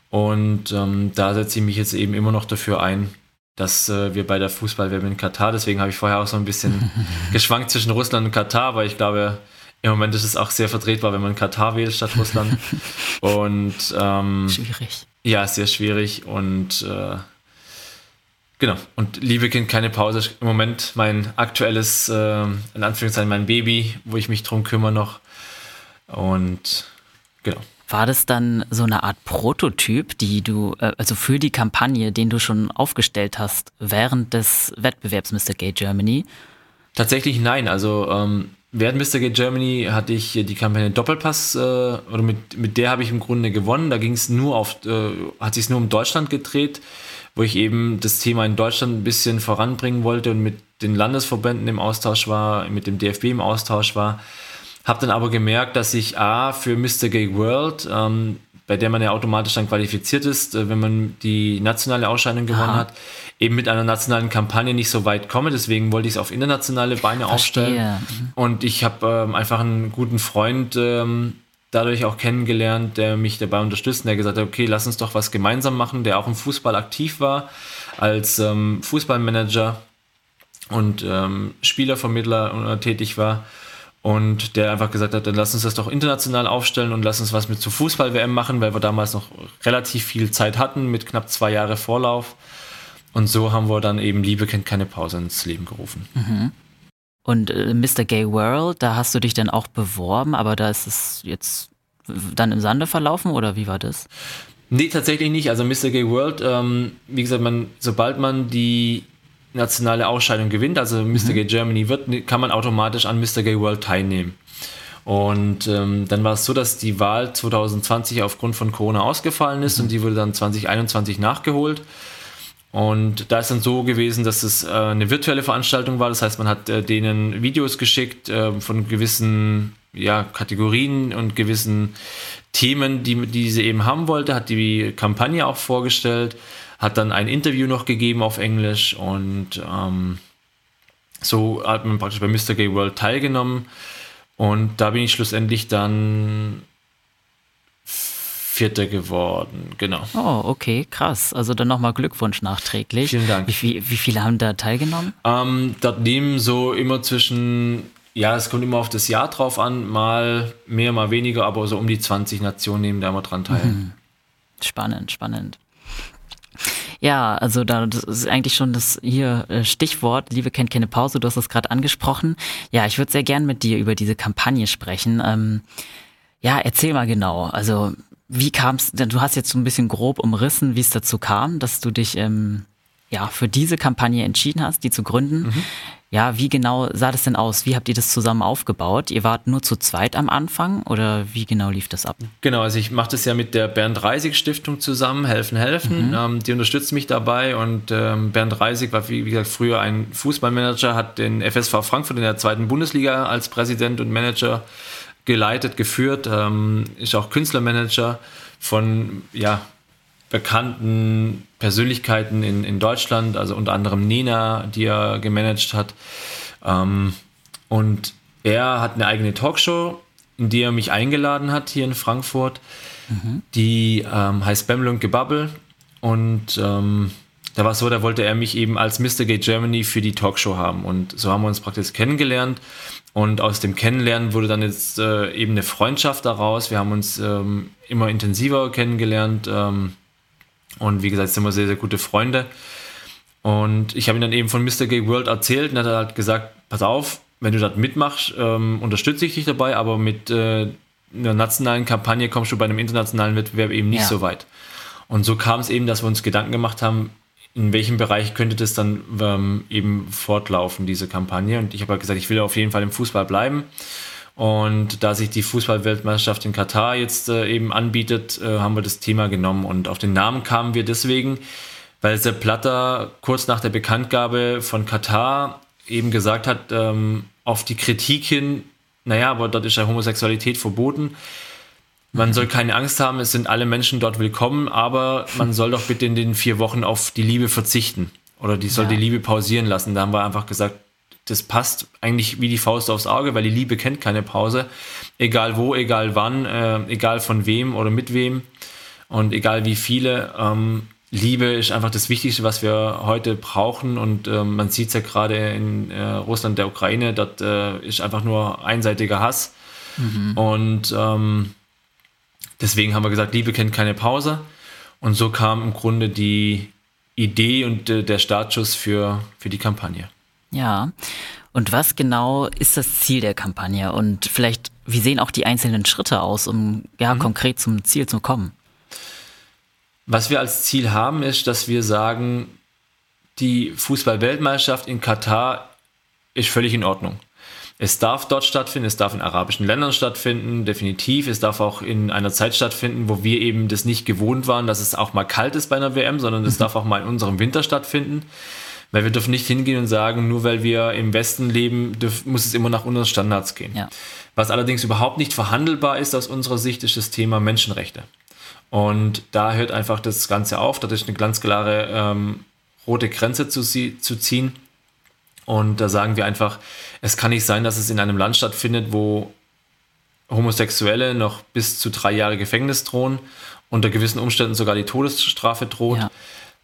Und ähm, da setze ich mich jetzt eben immer noch dafür ein, dass äh, wir bei der Fußball-WM in Katar, deswegen habe ich vorher auch so ein bisschen geschwankt zwischen Russland und Katar, weil ich glaube, im Moment ist es auch sehr vertretbar, wenn man Katar wählt statt Russland. und ähm, schwierig. Ja, sehr schwierig. Und äh, genau. Und Liebe Kind, keine Pause. Im Moment mein aktuelles, äh, in Anführungszeichen, mein Baby, wo ich mich drum kümmere noch. Und genau. War das dann so eine Art Prototyp, die du, äh, also für die Kampagne, den du schon aufgestellt hast während des Wettbewerbs Mr. Gay Germany? Tatsächlich nein. Also ähm, während Mr. Gate Germany hatte ich die Kampagne Doppelpass, äh, oder mit, mit der habe ich im Grunde gewonnen. Da ging es nur auf, äh, hat sich nur um Deutschland gedreht, wo ich eben das Thema in Deutschland ein bisschen voranbringen wollte und mit den Landesverbänden im Austausch war, mit dem DFB im Austausch war. Habe dann aber gemerkt, dass ich A, für Mr. Gay World, ähm, bei der man ja automatisch dann qualifiziert ist, äh, wenn man die nationale Ausscheidung gewonnen Aha. hat, eben mit einer nationalen Kampagne nicht so weit komme. Deswegen wollte ich es auf internationale Beine Verstehe. aufstellen. Und ich habe ähm, einfach einen guten Freund ähm, dadurch auch kennengelernt, der mich dabei unterstützt, der gesagt hat, okay, lass uns doch was gemeinsam machen, der auch im Fußball aktiv war als ähm, Fußballmanager und ähm, Spielervermittler tätig war und der einfach gesagt hat, dann lass uns das doch international aufstellen und lass uns was mit zur Fußball-WM machen, weil wir damals noch relativ viel Zeit hatten mit knapp zwei Jahre Vorlauf. Und so haben wir dann eben Liebe kennt keine Pause ins Leben gerufen. Mhm. Und äh, Mr. Gay World, da hast du dich dann auch beworben, aber da ist es jetzt dann im Sande verlaufen oder wie war das? Nee, tatsächlich nicht. Also Mr. Gay World, ähm, wie gesagt, man, sobald man die nationale Ausscheidung gewinnt, also Mr. Mhm. Gay Germany wird, kann man automatisch an Mr. Gay World teilnehmen. Und ähm, dann war es so, dass die Wahl 2020 aufgrund von Corona ausgefallen ist mhm. und die wurde dann 2021 nachgeholt. Und da ist dann so gewesen, dass es äh, eine virtuelle Veranstaltung war. Das heißt, man hat äh, denen Videos geschickt äh, von gewissen ja, Kategorien und gewissen Themen, die, die sie eben haben wollte, hat die Kampagne auch vorgestellt, hat dann ein Interview noch gegeben auf Englisch und ähm, so hat man praktisch bei Mr. Gay World teilgenommen. Und da bin ich schlussendlich dann Vierter geworden, genau. Oh, okay, krass. Also dann nochmal Glückwunsch nachträglich. Vielen Dank. Wie, wie, wie viele haben da teilgenommen? Ähm, dort nehmen so immer zwischen, ja, es kommt immer auf das Jahr drauf an, mal mehr, mal weniger, aber so um die 20 Nationen nehmen da immer dran teil. Mhm. Spannend, spannend. Ja, also da das ist eigentlich schon das hier äh, Stichwort, Liebe kennt keine Pause, du hast es gerade angesprochen. Ja, ich würde sehr gern mit dir über diese Kampagne sprechen. Ähm, ja, erzähl mal genau. Also wie kam es, du hast jetzt so ein bisschen grob umrissen, wie es dazu kam, dass du dich ähm, ja, für diese Kampagne entschieden hast, die zu gründen. Mhm. Ja, wie genau sah das denn aus? Wie habt ihr das zusammen aufgebaut? Ihr wart nur zu zweit am Anfang oder wie genau lief das ab? Genau, also ich mache das ja mit der Bernd Reisig Stiftung zusammen, Helfen, Helfen. Mhm. Ähm, die unterstützt mich dabei und ähm, Bernd Reisig war, wie, wie, gesagt, früher ein Fußballmanager, hat den FSV Frankfurt in der zweiten Bundesliga als Präsident und Manager geleitet, geführt, ähm, ist auch Künstlermanager von ja, bekannten Persönlichkeiten in, in Deutschland, also unter anderem Nena, die er gemanagt hat. Ähm, und er hat eine eigene Talkshow, in die er mich eingeladen hat hier in Frankfurt. Mhm. Die ähm, heißt Bämmel und Gebabbel. Und ähm, da war es so, da wollte er mich eben als Mr. Gate Germany für die Talkshow haben. Und so haben wir uns praktisch kennengelernt. Und aus dem Kennenlernen wurde dann jetzt äh, eben eine Freundschaft daraus. Wir haben uns ähm, immer intensiver kennengelernt. Ähm, und wie gesagt, sind wir sehr, sehr gute Freunde. Und ich habe ihm dann eben von Mr. Gay World erzählt und er hat halt gesagt, pass auf, wenn du das mitmachst, ähm, unterstütze ich dich dabei, aber mit äh, einer nationalen Kampagne kommst du bei einem internationalen Wettbewerb eben nicht ja. so weit. Und so kam es eben, dass wir uns Gedanken gemacht haben, in welchem Bereich könnte das dann ähm, eben fortlaufen, diese Kampagne. Und ich habe halt gesagt, ich will auf jeden Fall im Fußball bleiben. Und da sich die Fußballweltmeisterschaft in Katar jetzt äh, eben anbietet, äh, haben wir das Thema genommen. Und auf den Namen kamen wir deswegen, weil Sepp Platter kurz nach der Bekanntgabe von Katar eben gesagt hat, ähm, auf die Kritik hin, naja, aber dort ist ja Homosexualität verboten. Man soll keine Angst haben, es sind alle Menschen dort willkommen, aber man soll doch bitte in den vier Wochen auf die Liebe verzichten. Oder die soll ja. die Liebe pausieren lassen. Da haben wir einfach gesagt, das passt eigentlich wie die Faust aufs Auge, weil die Liebe kennt keine Pause. Egal wo, egal wann, äh, egal von wem oder mit wem und egal wie viele. Ähm, Liebe ist einfach das Wichtigste, was wir heute brauchen. Und äh, man sieht es ja gerade in äh, Russland, der Ukraine, dort äh, ist einfach nur einseitiger Hass. Mhm. Und ähm, Deswegen haben wir gesagt, Liebe kennt keine Pause. Und so kam im Grunde die Idee und äh, der Startschuss für, für die Kampagne. Ja. Und was genau ist das Ziel der Kampagne? Und vielleicht, wie sehen auch die einzelnen Schritte aus, um ja mhm. konkret zum Ziel zu kommen? Was wir als Ziel haben, ist, dass wir sagen, die Fußball-Weltmeisterschaft in Katar ist völlig in Ordnung. Es darf dort stattfinden, es darf in arabischen Ländern stattfinden, definitiv. Es darf auch in einer Zeit stattfinden, wo wir eben das nicht gewohnt waren, dass es auch mal kalt ist bei einer WM, sondern es mhm. darf auch mal in unserem Winter stattfinden. Weil wir dürfen nicht hingehen und sagen, nur weil wir im Westen leben, muss es immer nach unseren Standards gehen. Ja. Was allerdings überhaupt nicht verhandelbar ist aus unserer Sicht, ist das Thema Menschenrechte. Und da hört einfach das Ganze auf. Da ist eine ganz klare ähm, rote Grenze zu, zu ziehen. Und da sagen wir einfach, es kann nicht sein, dass es in einem Land stattfindet, wo Homosexuelle noch bis zu drei Jahre Gefängnis drohen, unter gewissen Umständen sogar die Todesstrafe droht. Ja.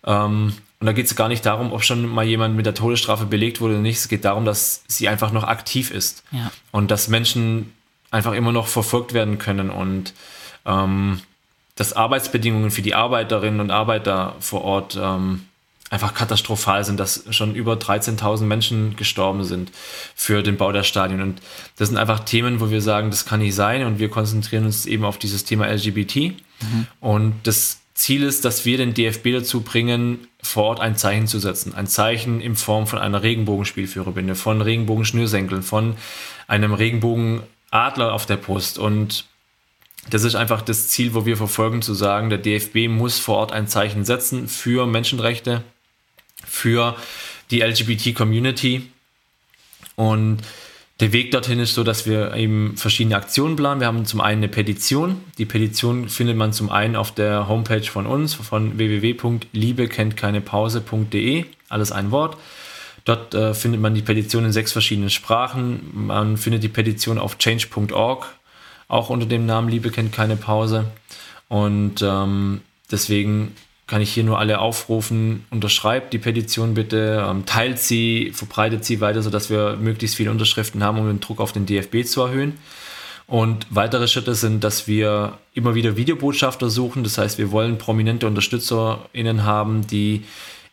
Ähm, und da geht es gar nicht darum, ob schon mal jemand mit der Todesstrafe belegt wurde oder nicht. Es geht darum, dass sie einfach noch aktiv ist. Ja. Und dass Menschen einfach immer noch verfolgt werden können und ähm, dass Arbeitsbedingungen für die Arbeiterinnen und Arbeiter vor Ort ähm, einfach katastrophal sind, dass schon über 13.000 Menschen gestorben sind für den Bau der Stadien. Und das sind einfach Themen, wo wir sagen, das kann nicht sein und wir konzentrieren uns eben auf dieses Thema LGBT. Mhm. Und das Ziel ist, dass wir den DFB dazu bringen, vor Ort ein Zeichen zu setzen. Ein Zeichen in Form von einer Regenbogenspielführerbinde, von Regenbogenschnürsenkeln, von einem Regenbogenadler auf der Brust. Und das ist einfach das Ziel, wo wir verfolgen, zu sagen, der DFB muss vor Ort ein Zeichen setzen für Menschenrechte, für die LGBT-Community. Und der Weg dorthin ist so, dass wir eben verschiedene Aktionen planen. Wir haben zum einen eine Petition. Die Petition findet man zum einen auf der Homepage von uns, von www.liebekenntKeinePause.de. Alles ein Wort. Dort äh, findet man die Petition in sechs verschiedenen Sprachen. Man findet die Petition auf change.org, auch unter dem Namen Liebe kennt keine Pause. Und ähm, deswegen kann ich hier nur alle aufrufen, unterschreibt die Petition bitte, ähm, teilt sie, verbreitet sie weiter, sodass wir möglichst viele Unterschriften haben, um den Druck auf den DFB zu erhöhen. Und weitere Schritte sind, dass wir immer wieder Videobotschafter suchen. Das heißt, wir wollen prominente UnterstützerInnen haben, die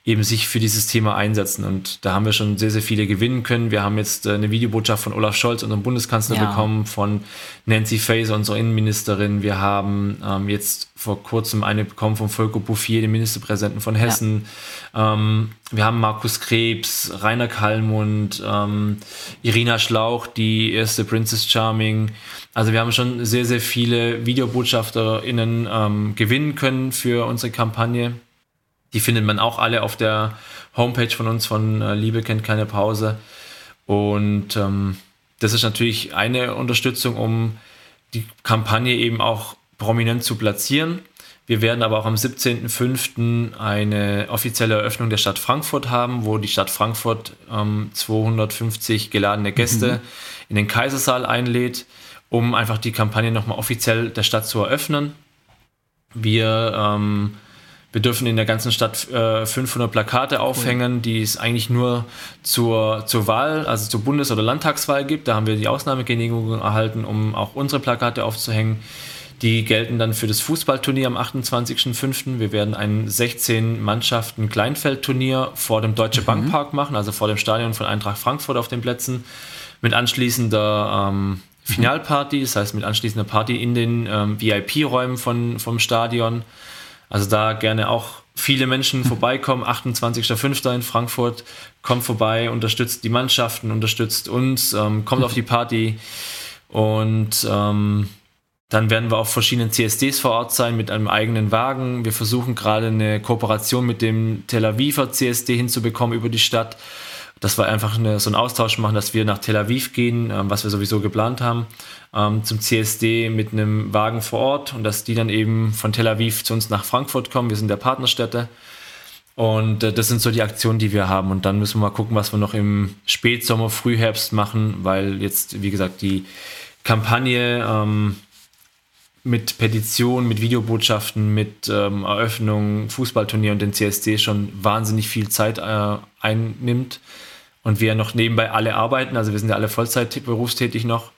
eben sich für dieses Thema einsetzen. Und da haben wir schon sehr, sehr viele gewinnen können. Wir haben jetzt äh, eine Videobotschaft von Olaf Scholz, unserem Bundeskanzler, ja. bekommen, von Nancy Faeser, unserer Innenministerin. Wir haben ähm, jetzt vor kurzem eine bekommen von Volker Bouffier, dem Ministerpräsidenten von Hessen. Ja. Ähm, wir haben Markus Krebs, Rainer Kallmund, ähm, Irina Schlauch, die erste Princess Charming. Also wir haben schon sehr, sehr viele VideobotschafterInnen ähm, gewinnen können für unsere Kampagne. Die findet man auch alle auf der Homepage von uns von äh, Liebe kennt keine Pause. Und ähm, das ist natürlich eine Unterstützung, um die Kampagne eben auch prominent zu platzieren. Wir werden aber auch am 17.05. eine offizielle Eröffnung der Stadt Frankfurt haben, wo die Stadt Frankfurt ähm, 250 geladene Gäste mhm. in den Kaisersaal einlädt, um einfach die Kampagne nochmal offiziell der Stadt zu eröffnen. Wir ähm, wir dürfen in der ganzen Stadt äh, 500 Plakate aufhängen, die es eigentlich nur zur, zur Wahl, also zur Bundes- oder Landtagswahl gibt. Da haben wir die Ausnahmegenehmigung erhalten, um auch unsere Plakate aufzuhängen. Die gelten dann für das Fußballturnier am 28.05. Wir werden ein 16 Mannschaften Kleinfeldturnier vor dem Deutsche mhm. Bankpark machen, also vor dem Stadion von Eintracht Frankfurt auf den Plätzen, mit anschließender ähm, Finalparty, das heißt mit anschließender Party in den ähm, VIP-Räumen vom Stadion. Also da gerne auch viele Menschen vorbeikommen. 28.05. in Frankfurt. Kommt vorbei, unterstützt die Mannschaften, unterstützt uns, ähm, kommt auf die Party. Und ähm, dann werden wir auf verschiedenen CSDs vor Ort sein mit einem eigenen Wagen. Wir versuchen gerade eine Kooperation mit dem Tel Aviver CSD hinzubekommen über die Stadt dass wir einfach eine, so einen Austausch machen, dass wir nach Tel Aviv gehen, ähm, was wir sowieso geplant haben, ähm, zum CSD mit einem Wagen vor Ort und dass die dann eben von Tel Aviv zu uns nach Frankfurt kommen. Wir sind der Partnerstätte. Und äh, das sind so die Aktionen, die wir haben. Und dann müssen wir mal gucken, was wir noch im Spätsommer, Frühherbst machen, weil jetzt, wie gesagt, die Kampagne ähm, mit Petitionen, mit Videobotschaften, mit ähm, Eröffnung, Fußballturnier und den CSD schon wahnsinnig viel Zeit äh, einnimmt und wir noch nebenbei alle arbeiten, also wir sind ja alle Vollzeit berufstätig noch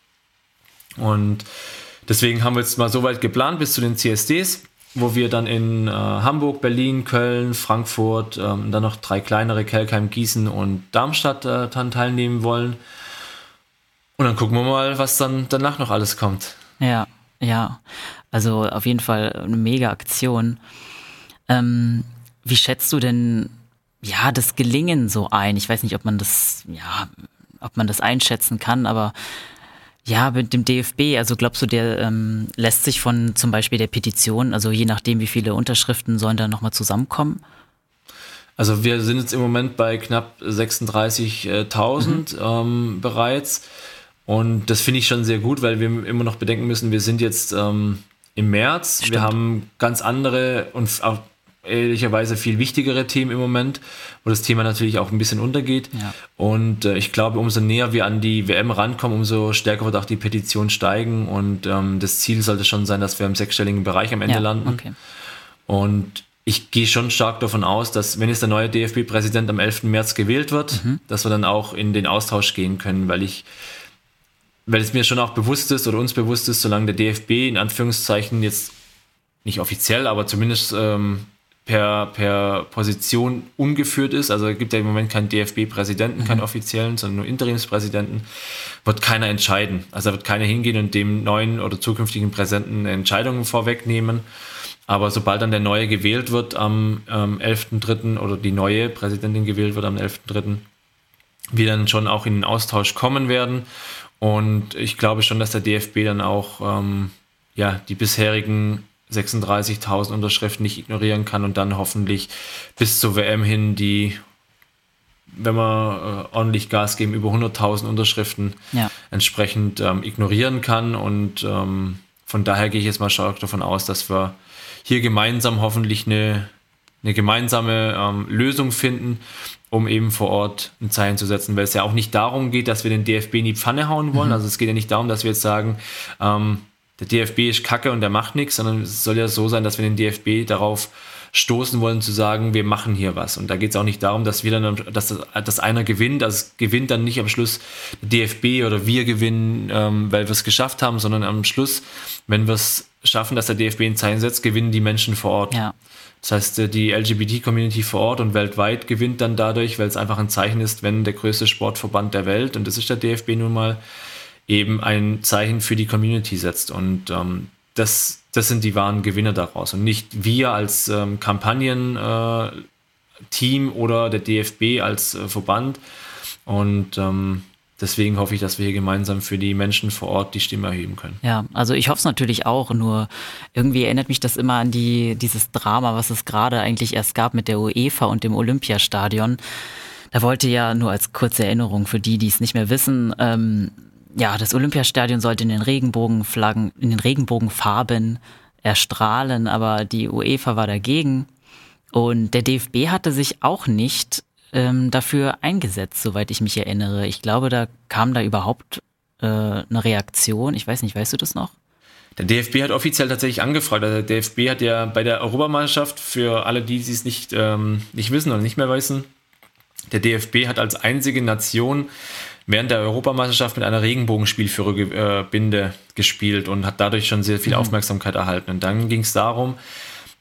und deswegen haben wir jetzt mal so weit geplant bis zu den CSDs, wo wir dann in äh, Hamburg, Berlin, Köln, Frankfurt, ähm, dann noch drei kleinere, Kelkheim, Gießen und Darmstadt äh, dann teilnehmen wollen. Und dann gucken wir mal, was dann danach noch alles kommt. Ja, ja. Also auf jeden Fall eine mega Aktion. Ähm, wie schätzt du denn ja, das Gelingen so ein. Ich weiß nicht, ob man das, ja, ob man das einschätzen kann, aber ja, mit dem DFB, also glaubst du, der ähm, lässt sich von zum Beispiel der Petition, also je nachdem, wie viele Unterschriften sollen da nochmal zusammenkommen? Also wir sind jetzt im Moment bei knapp 36.000 mhm. ähm, bereits. Und das finde ich schon sehr gut, weil wir immer noch bedenken müssen, wir sind jetzt ähm, im März. Stimmt. Wir haben ganz andere und auch ehrlicherweise viel wichtigere Themen im Moment, wo das Thema natürlich auch ein bisschen untergeht. Ja. Und äh, ich glaube, umso näher wir an die WM rankommen, umso stärker wird auch die Petition steigen. Und ähm, das Ziel sollte schon sein, dass wir im sechsstelligen Bereich am Ende ja, landen. Okay. Und ich gehe schon stark davon aus, dass wenn jetzt der neue DFB-Präsident am 11. März gewählt wird, mhm. dass wir dann auch in den Austausch gehen können, weil ich weil es mir schon auch bewusst ist oder uns bewusst ist, solange der DFB in Anführungszeichen jetzt nicht offiziell, aber zumindest ähm, per, per Position ungeführt ist, also es gibt ja im Moment keinen DFB-Präsidenten, mhm. keinen offiziellen, sondern nur Interimspräsidenten, wird keiner entscheiden. Also wird keiner hingehen und dem neuen oder zukünftigen Präsidenten Entscheidungen vorwegnehmen. Aber sobald dann der neue gewählt wird am ähm, 11.3. oder die neue Präsidentin gewählt wird am 11.3., wir dann schon auch in den Austausch kommen werden. Und ich glaube schon, dass der DFB dann auch ähm, ja, die bisherigen 36.000 Unterschriften nicht ignorieren kann und dann hoffentlich bis zur WM hin die wenn wir äh, ordentlich Gas geben, über 100.000 Unterschriften ja. entsprechend ähm, ignorieren kann. Und ähm, von daher gehe ich jetzt mal stark davon aus, dass wir hier gemeinsam hoffentlich eine, eine gemeinsame ähm, Lösung finden, um eben vor Ort ein Zeichen zu setzen, weil es ja auch nicht darum geht, dass wir den DFB in die Pfanne hauen wollen. Mhm. Also es geht ja nicht darum, dass wir jetzt sagen, ähm, der DFB ist kacke und der macht nichts, sondern es soll ja so sein, dass wir den DFB darauf stoßen wollen zu sagen, wir machen hier was. Und da geht es auch nicht darum, dass wir dann, dass, dass einer gewinnt. Also es gewinnt dann nicht am Schluss der DFB oder wir gewinnen, ähm, weil wir es geschafft haben, sondern am Schluss, wenn wir es schaffen, dass der DFB ein Zeichen setzt, gewinnen die Menschen vor Ort. Ja. Das heißt, äh, die LGBT-Community vor Ort und weltweit gewinnt dann dadurch, weil es einfach ein Zeichen ist, wenn der größte Sportverband der Welt, und das ist der DFB nun mal, eben ein Zeichen für die Community setzt. Und ähm, das, das sind die wahren Gewinner daraus. Und nicht wir als ähm, Kampagnenteam äh, oder der DFB als äh, Verband. Und ähm, deswegen hoffe ich, dass wir hier gemeinsam für die Menschen vor Ort die Stimme erheben können. Ja, also ich hoffe es natürlich auch, nur irgendwie erinnert mich das immer an die, dieses Drama, was es gerade eigentlich erst gab mit der UEFA und dem Olympiastadion. Da wollte ja nur als kurze Erinnerung für die, die es nicht mehr wissen, ähm, ja, das Olympiastadion sollte in den Regenbogenflaggen, in den Regenbogenfarben erstrahlen, aber die UEFA war dagegen. Und der DFB hatte sich auch nicht ähm, dafür eingesetzt, soweit ich mich erinnere. Ich glaube, da kam da überhaupt äh, eine Reaktion. Ich weiß nicht, weißt du das noch? Der DFB hat offiziell tatsächlich angefragt. Also der DFB hat ja bei der Europameisterschaft, für alle, die es nicht, ähm, nicht wissen oder nicht mehr wissen, der DFB hat als einzige Nation während der Europameisterschaft mit einer Regenbogenspielführerbinde gespielt und hat dadurch schon sehr viel mhm. Aufmerksamkeit erhalten. Und dann ging es darum,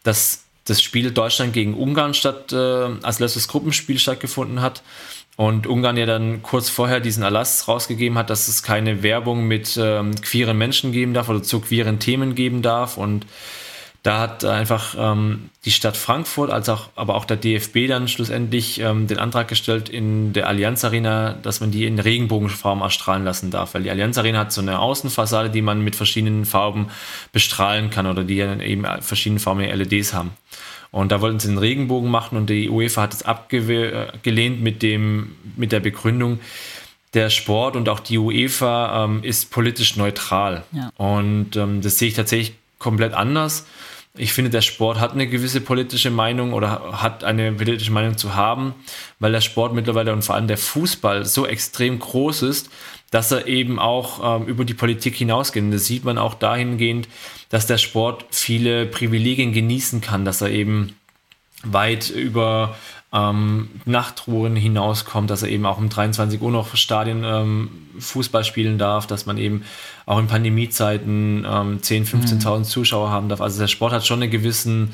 dass das Spiel Deutschland gegen Ungarn statt äh, als letztes Gruppenspiel stattgefunden hat. Und Ungarn ja dann kurz vorher diesen Erlass rausgegeben hat, dass es keine Werbung mit ähm, queeren Menschen geben darf oder zu queeren Themen geben darf. Und da hat einfach ähm, die Stadt Frankfurt, als auch, aber auch der DFB dann schlussendlich ähm, den Antrag gestellt in der Allianz Arena, dass man die in Regenbogenfarben erstrahlen lassen darf. Weil die Allianz Arena hat so eine Außenfassade, die man mit verschiedenen Farben bestrahlen kann oder die dann eben verschiedene farbige LEDs haben. Und da wollten sie einen Regenbogen machen und die UEFA hat es abgelehnt mit, dem, mit der Begründung, der Sport und auch die UEFA ähm, ist politisch neutral. Ja. Und ähm, das sehe ich tatsächlich komplett anders ich finde, der Sport hat eine gewisse politische Meinung oder hat eine politische Meinung zu haben, weil der Sport mittlerweile und vor allem der Fußball so extrem groß ist, dass er eben auch ähm, über die Politik hinausgeht. Und das sieht man auch dahingehend, dass der Sport viele Privilegien genießen kann, dass er eben weit über ähm, Nachtruhen hinauskommt, dass er eben auch um 23 Uhr noch Stadien ähm, Fußball spielen darf, dass man eben auch in Pandemiezeiten ähm, 10.000, 15.000 mhm. Zuschauer haben darf. Also der Sport hat schon einen gewissen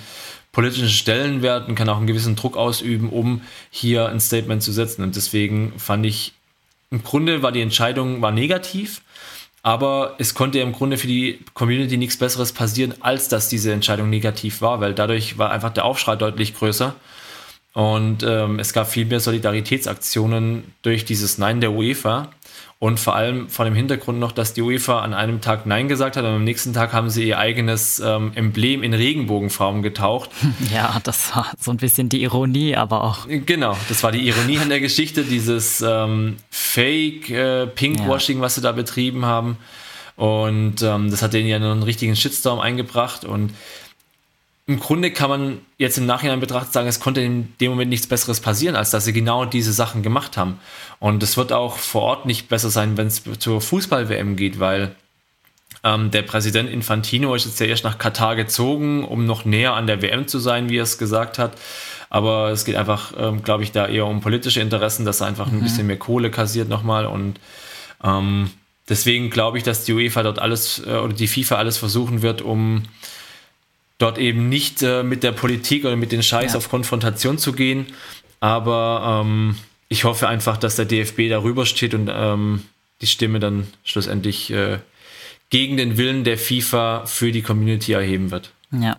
politischen Stellenwert und kann auch einen gewissen Druck ausüben, um hier ein Statement zu setzen. Und deswegen fand ich, im Grunde war die Entscheidung war negativ, aber es konnte im Grunde für die Community nichts Besseres passieren, als dass diese Entscheidung negativ war, weil dadurch war einfach der Aufschrei deutlich größer. Und ähm, es gab viel mehr Solidaritätsaktionen durch dieses Nein der UEFA. Und vor allem vor dem Hintergrund noch, dass die UEFA an einem Tag Nein gesagt hat und am nächsten Tag haben sie ihr eigenes ähm, Emblem in Regenbogenfarben getaucht. Ja, das war so ein bisschen die Ironie, aber auch. Genau, das war die Ironie an der Geschichte, dieses ähm, Fake äh, Pinkwashing, ja. was sie da betrieben haben. Und ähm, das hat denen ja einen richtigen Shitstorm eingebracht. Und im Grunde kann man jetzt im Nachhinein betrachtet sagen, es konnte in dem Moment nichts Besseres passieren, als dass sie genau diese Sachen gemacht haben. Und es wird auch vor Ort nicht besser sein, wenn es zur Fußball-WM geht, weil ähm, der Präsident Infantino ist jetzt ja erst nach Katar gezogen, um noch näher an der WM zu sein, wie er es gesagt hat. Aber es geht einfach, ähm, glaube ich, da eher um politische Interessen, dass er einfach mhm. ein bisschen mehr Kohle kassiert nochmal. Und ähm, deswegen glaube ich, dass die UEFA dort alles äh, oder die FIFA alles versuchen wird, um dort eben nicht äh, mit der Politik oder mit den Scheiß ja. auf Konfrontation zu gehen. Aber ähm, ich hoffe einfach, dass der DFB darüber steht und ähm, die Stimme dann schlussendlich äh, gegen den Willen der FIFA für die Community erheben wird. Ja.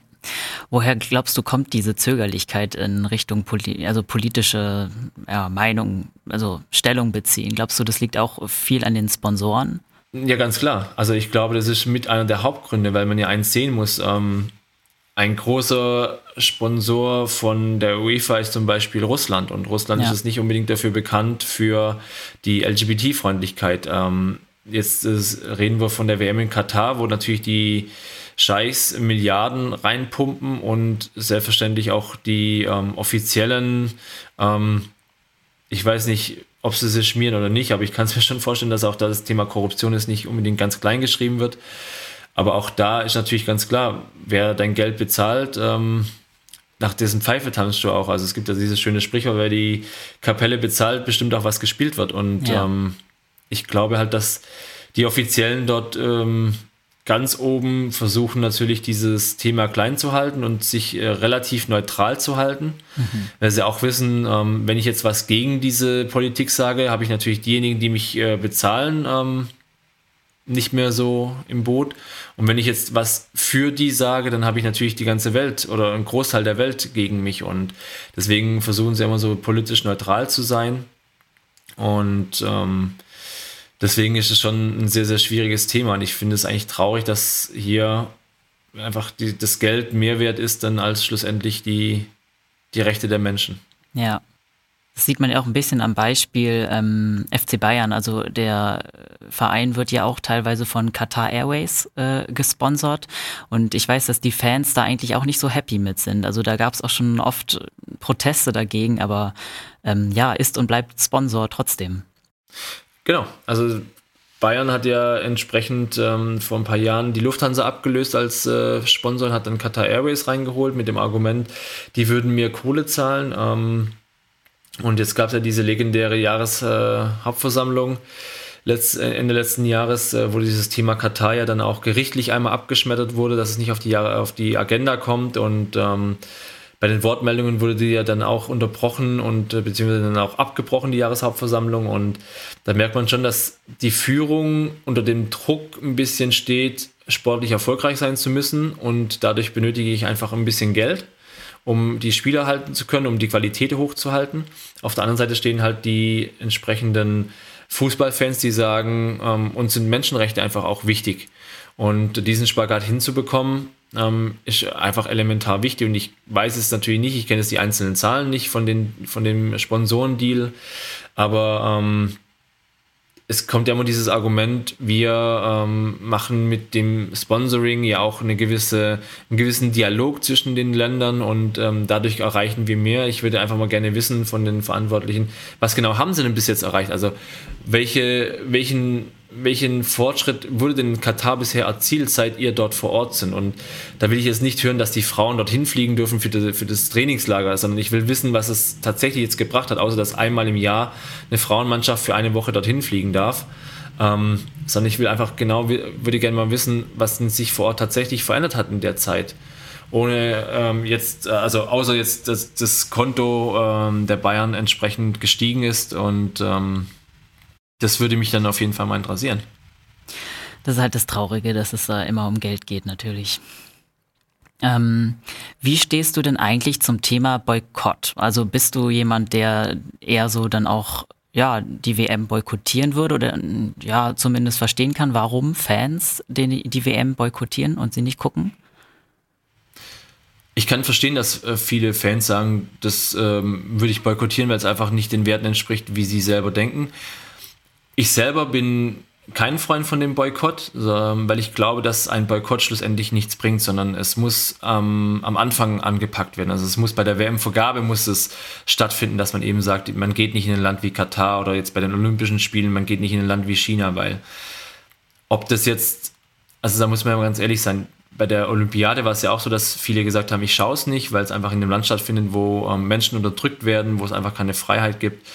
Woher glaubst du, kommt diese Zögerlichkeit in Richtung Poli also politische ja, Meinung, also Stellung beziehen? Glaubst du, das liegt auch viel an den Sponsoren? Ja, ganz klar. Also ich glaube, das ist mit einer der Hauptgründe, weil man ja eins sehen muss. Ähm, ein großer Sponsor von der UEFA ist zum Beispiel Russland. Und Russland ja. ist es nicht unbedingt dafür bekannt für die LGBT-Freundlichkeit. Ähm, jetzt ist, reden wir von der WM in Katar, wo natürlich die Scheichs Milliarden reinpumpen und selbstverständlich auch die ähm, offiziellen, ähm, ich weiß nicht, ob sie sich schmieren oder nicht, aber ich kann es mir schon vorstellen, dass auch da das Thema Korruption ist nicht unbedingt ganz klein geschrieben wird. Aber auch da ist natürlich ganz klar, wer dein Geld bezahlt, ähm, nach dessen Pfeife tanzt du auch. Also es gibt ja dieses schöne Sprichwort, wer die Kapelle bezahlt, bestimmt auch was gespielt wird. Und ja. ähm, ich glaube halt, dass die Offiziellen dort ähm, ganz oben versuchen natürlich dieses Thema klein zu halten und sich äh, relativ neutral zu halten, mhm. weil sie auch wissen, ähm, wenn ich jetzt was gegen diese Politik sage, habe ich natürlich diejenigen, die mich äh, bezahlen, ähm, nicht mehr so im Boot. Und wenn ich jetzt was für die sage, dann habe ich natürlich die ganze Welt oder einen Großteil der Welt gegen mich. Und deswegen versuchen sie immer so politisch neutral zu sein. Und ähm, deswegen ist es schon ein sehr, sehr schwieriges Thema. Und ich finde es eigentlich traurig, dass hier einfach die, das Geld mehr wert ist dann als schlussendlich die, die Rechte der Menschen. Ja, das sieht man ja auch ein bisschen am Beispiel ähm, FC Bayern. Also der Verein wird ja auch teilweise von Qatar Airways äh, gesponsert. Und ich weiß, dass die Fans da eigentlich auch nicht so happy mit sind. Also da gab es auch schon oft Proteste dagegen, aber ähm, ja, ist und bleibt Sponsor trotzdem. Genau, also Bayern hat ja entsprechend ähm, vor ein paar Jahren die Lufthansa abgelöst als äh, Sponsor und hat dann Qatar Airways reingeholt mit dem Argument, die würden mir Kohle zahlen. Ähm, und jetzt gab es ja diese legendäre Jahreshauptversammlung äh, Ende letzten Jahres, äh, wo dieses Thema Katar ja dann auch gerichtlich einmal abgeschmettert wurde, dass es nicht auf die, auf die Agenda kommt. Und ähm, bei den Wortmeldungen wurde die ja dann auch unterbrochen und äh, beziehungsweise dann auch abgebrochen, die Jahreshauptversammlung. Und da merkt man schon, dass die Führung unter dem Druck ein bisschen steht, sportlich erfolgreich sein zu müssen. Und dadurch benötige ich einfach ein bisschen Geld um die Spieler halten zu können, um die Qualität hochzuhalten. Auf der anderen Seite stehen halt die entsprechenden Fußballfans, die sagen, ähm, uns sind Menschenrechte einfach auch wichtig. Und diesen Spagat hinzubekommen, ähm, ist einfach elementar wichtig. Und ich weiß es natürlich nicht, ich kenne jetzt die einzelnen Zahlen nicht von, den, von dem Sponsorendeal, aber ähm, es kommt ja immer dieses Argument, wir ähm, machen mit dem Sponsoring ja auch eine gewisse, einen gewissen Dialog zwischen den Ländern und ähm, dadurch erreichen wir mehr. Ich würde einfach mal gerne wissen von den Verantwortlichen, was genau haben sie denn bis jetzt erreicht? Also welche, welchen welchen Fortschritt wurde denn in Katar bisher erzielt, seit ihr dort vor Ort sind? Und da will ich jetzt nicht hören, dass die Frauen dorthin fliegen dürfen für, die, für das Trainingslager, sondern ich will wissen, was es tatsächlich jetzt gebracht hat, außer dass einmal im Jahr eine Frauenmannschaft für eine Woche dorthin fliegen darf. Ähm, sondern ich will einfach genau, würde gerne mal wissen, was sich vor Ort tatsächlich verändert hat in der Zeit. Ohne ähm, jetzt, äh, also außer jetzt, dass das Konto ähm, der Bayern entsprechend gestiegen ist und ähm, das würde mich dann auf jeden Fall mal interessieren. Das ist halt das Traurige, dass es da immer um Geld geht, natürlich. Ähm, wie stehst du denn eigentlich zum Thema Boykott? Also bist du jemand, der eher so dann auch ja, die WM boykottieren würde oder ja, zumindest verstehen kann, warum Fans den, die WM boykottieren und sie nicht gucken? Ich kann verstehen, dass äh, viele Fans sagen, das ähm, würde ich boykottieren, weil es einfach nicht den Werten entspricht, wie sie selber denken. Ich selber bin kein Freund von dem Boykott, weil ich glaube, dass ein Boykott schlussendlich nichts bringt, sondern es muss ähm, am Anfang angepackt werden. Also es muss bei der WM-Vergabe muss es stattfinden, dass man eben sagt, man geht nicht in ein Land wie Katar oder jetzt bei den Olympischen Spielen, man geht nicht in ein Land wie China, weil ob das jetzt, also da muss man ja ganz ehrlich sein, bei der Olympiade war es ja auch so, dass viele gesagt haben, ich schaue es nicht, weil es einfach in einem Land stattfindet, wo ähm, Menschen unterdrückt werden, wo es einfach keine Freiheit gibt.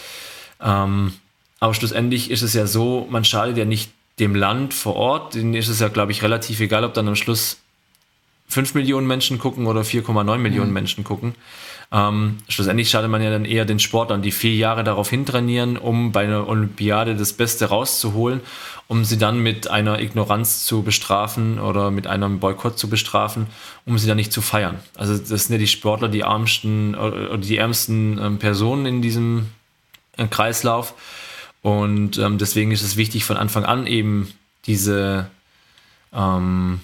Ähm, aber schlussendlich ist es ja so, man schadet ja nicht dem Land vor Ort, denen ist es ja, glaube ich, relativ egal, ob dann am Schluss 5 Millionen Menschen gucken oder 4,9 Millionen mhm. Menschen gucken. Ähm, schlussendlich schadet man ja dann eher den Sportlern, die vier Jahre darauf hintrainieren, um bei einer Olympiade das Beste rauszuholen, um sie dann mit einer Ignoranz zu bestrafen oder mit einem Boykott zu bestrafen, um sie dann nicht zu feiern. Also das sind ja die Sportler, die ärmsten oder die ärmsten ähm, Personen in diesem äh, Kreislauf. Und ähm, deswegen ist es wichtig, von Anfang an eben diese, ähm,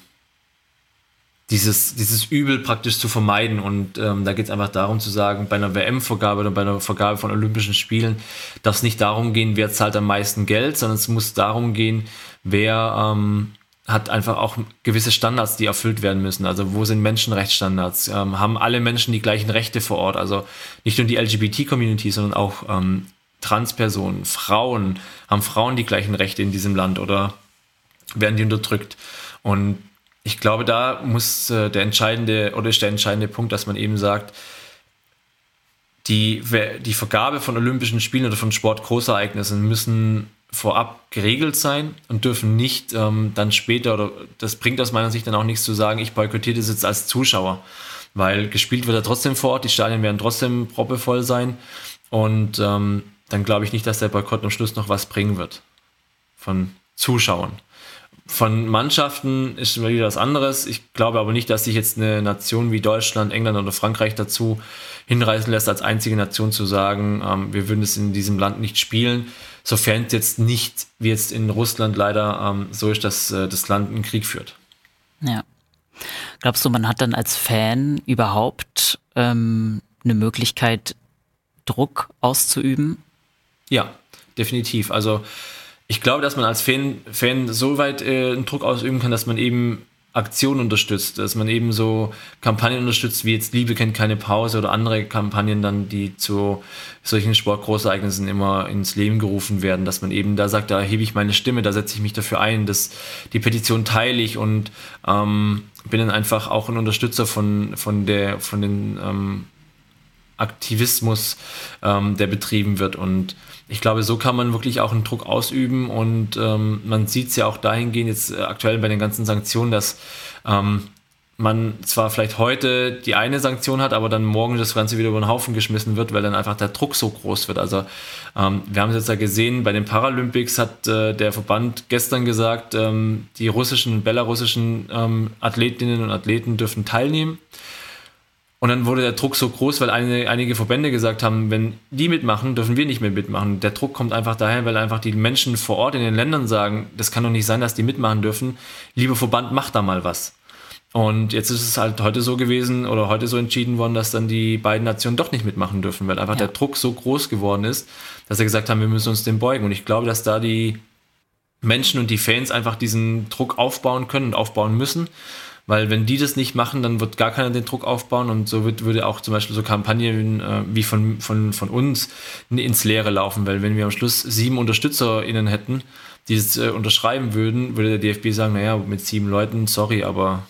dieses, dieses Übel praktisch zu vermeiden. Und ähm, da geht es einfach darum zu sagen, bei einer WM-Vergabe oder bei einer Vergabe von Olympischen Spielen darf es nicht darum gehen, wer zahlt am meisten Geld, sondern es muss darum gehen, wer ähm, hat einfach auch gewisse Standards, die erfüllt werden müssen. Also wo sind Menschenrechtsstandards? Ähm, haben alle Menschen die gleichen Rechte vor Ort? Also nicht nur die LGBT-Community, sondern auch ähm, Transpersonen, Frauen. Haben Frauen die gleichen Rechte in diesem Land oder werden die unterdrückt? Und ich glaube, da muss äh, der entscheidende oder ist der entscheidende Punkt, dass man eben sagt, die, die Vergabe von Olympischen Spielen oder von Sportgroßereignissen müssen vorab geregelt sein und dürfen nicht ähm, dann später, oder das bringt aus meiner Sicht dann auch nichts zu sagen, ich boykottiere das jetzt als Zuschauer, weil gespielt wird er trotzdem vor Ort, die Stadien werden trotzdem proppevoll sein und ähm, dann glaube ich nicht, dass der Boykott am Schluss noch was bringen wird von Zuschauern. Von Mannschaften ist immer wieder was anderes. Ich glaube aber nicht, dass sich jetzt eine Nation wie Deutschland, England oder Frankreich dazu hinreißen lässt, als einzige Nation zu sagen, ähm, wir würden es in diesem Land nicht spielen, sofern es jetzt nicht, wie jetzt in Russland leider, ähm, so ist, dass äh, das Land einen Krieg führt. Ja. Glaubst du, man hat dann als Fan überhaupt ähm, eine Möglichkeit, Druck auszuüben? Ja, definitiv. Also ich glaube, dass man als Fan, Fan so weit äh, einen Druck ausüben kann, dass man eben Aktionen unterstützt, dass man eben so Kampagnen unterstützt, wie jetzt Liebe kennt keine Pause oder andere Kampagnen dann, die zu solchen Sportgroßereignissen immer ins Leben gerufen werden, dass man eben da sagt, da hebe ich meine Stimme, da setze ich mich dafür ein, dass die Petition teile ich und ähm, bin dann einfach auch ein Unterstützer von, von der, von den ähm, Aktivismus, ähm, der betrieben wird und ich glaube, so kann man wirklich auch einen Druck ausüben und ähm, man sieht es ja auch dahingehend jetzt äh, aktuell bei den ganzen Sanktionen, dass ähm, man zwar vielleicht heute die eine Sanktion hat, aber dann morgen das Ganze wieder über den Haufen geschmissen wird, weil dann einfach der Druck so groß wird. Also ähm, wir haben es jetzt ja gesehen, bei den Paralympics hat äh, der Verband gestern gesagt, ähm, die russischen und belarussischen ähm, Athletinnen und Athleten dürfen teilnehmen. Und dann wurde der Druck so groß, weil eine, einige Verbände gesagt haben, wenn die mitmachen, dürfen wir nicht mehr mitmachen. Der Druck kommt einfach daher, weil einfach die Menschen vor Ort in den Ländern sagen, das kann doch nicht sein, dass die mitmachen dürfen. Lieber Verband, mach da mal was. Und jetzt ist es halt heute so gewesen oder heute so entschieden worden, dass dann die beiden Nationen doch nicht mitmachen dürfen, weil einfach ja. der Druck so groß geworden ist, dass sie gesagt haben, wir müssen uns dem beugen. Und ich glaube, dass da die Menschen und die Fans einfach diesen Druck aufbauen können und aufbauen müssen. Weil wenn die das nicht machen, dann wird gar keiner den Druck aufbauen und so wird, würde auch zum Beispiel so Kampagnen äh, wie von, von, von uns ins Leere laufen, weil wenn wir am Schluss sieben UnterstützerInnen hätten, die das äh, unterschreiben würden, würde der DFB sagen, naja, mit sieben Leuten, sorry, aber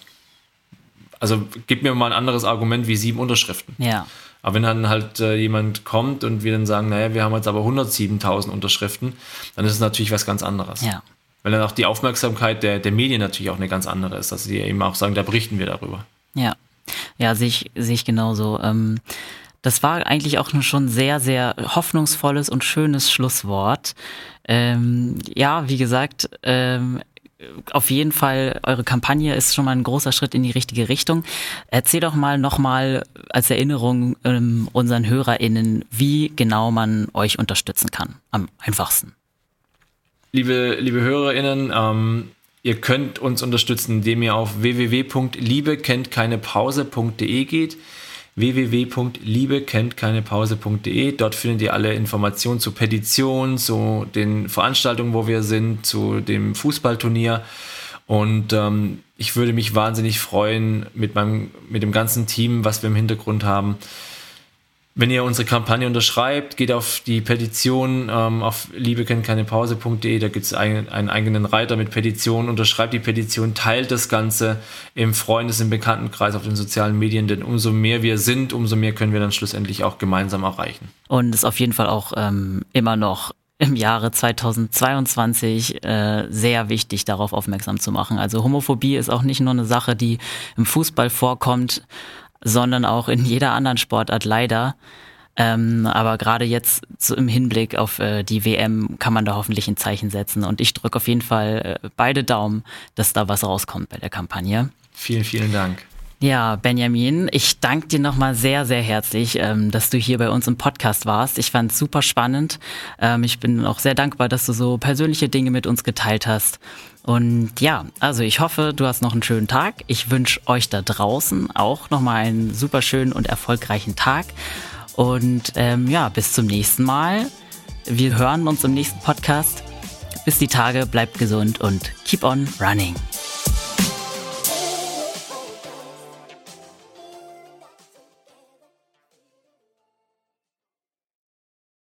also gib mir mal ein anderes Argument wie sieben Unterschriften. Ja. Aber wenn dann halt äh, jemand kommt und wir dann sagen, naja, wir haben jetzt aber 107.000 Unterschriften, dann ist es natürlich was ganz anderes. Ja weil dann auch die Aufmerksamkeit der, der Medien natürlich auch eine ganz andere ist, dass sie eben auch sagen, da berichten wir darüber. Ja, ja, sehe ich, sehe ich genauso. Ähm, das war eigentlich auch schon sehr, sehr hoffnungsvolles und schönes Schlusswort. Ähm, ja, wie gesagt, ähm, auf jeden Fall, eure Kampagne ist schon mal ein großer Schritt in die richtige Richtung. Erzähl doch mal nochmal als Erinnerung ähm, unseren HörerInnen, wie genau man euch unterstützen kann. Am einfachsten liebe, liebe HörerInnen, ähm, ihr könnt uns unterstützen, indem ihr auf www.liebekenntKeinePause.de geht www.liebekenntKeinePause.de. Dort findet ihr alle Informationen zur Petition, zu den Veranstaltungen, wo wir sind, zu dem Fußballturnier. Und ähm, ich würde mich wahnsinnig freuen mit, meinem, mit dem ganzen Team, was wir im Hintergrund haben, wenn ihr unsere Kampagne unterschreibt, geht auf die Petition ähm, auf liebekennkeinepause.de, da gibt es einen, einen, eigenen Reiter mit Petitionen, unterschreibt die Petition, teilt das Ganze im Freundes-, im Bekanntenkreis, auf den sozialen Medien, denn umso mehr wir sind, umso mehr können wir dann schlussendlich auch gemeinsam erreichen. Und ist auf jeden Fall auch ähm, immer noch im Jahre 2022 äh, sehr wichtig, darauf aufmerksam zu machen. Also Homophobie ist auch nicht nur eine Sache, die im Fußball vorkommt, sondern auch in jeder anderen Sportart leider. Ähm, aber gerade jetzt so im Hinblick auf äh, die WM kann man da hoffentlich ein Zeichen setzen. Und ich drücke auf jeden Fall äh, beide Daumen, dass da was rauskommt bei der Kampagne. Vielen, vielen Dank. Ja, Benjamin, ich danke dir nochmal sehr, sehr herzlich, ähm, dass du hier bei uns im Podcast warst. Ich fand es super spannend. Ähm, ich bin auch sehr dankbar, dass du so persönliche Dinge mit uns geteilt hast. Und ja, also ich hoffe, du hast noch einen schönen Tag. Ich wünsche euch da draußen auch nochmal einen super schönen und erfolgreichen Tag. Und ähm, ja, bis zum nächsten Mal. Wir hören uns im nächsten Podcast. Bis die Tage, bleibt gesund und keep on running.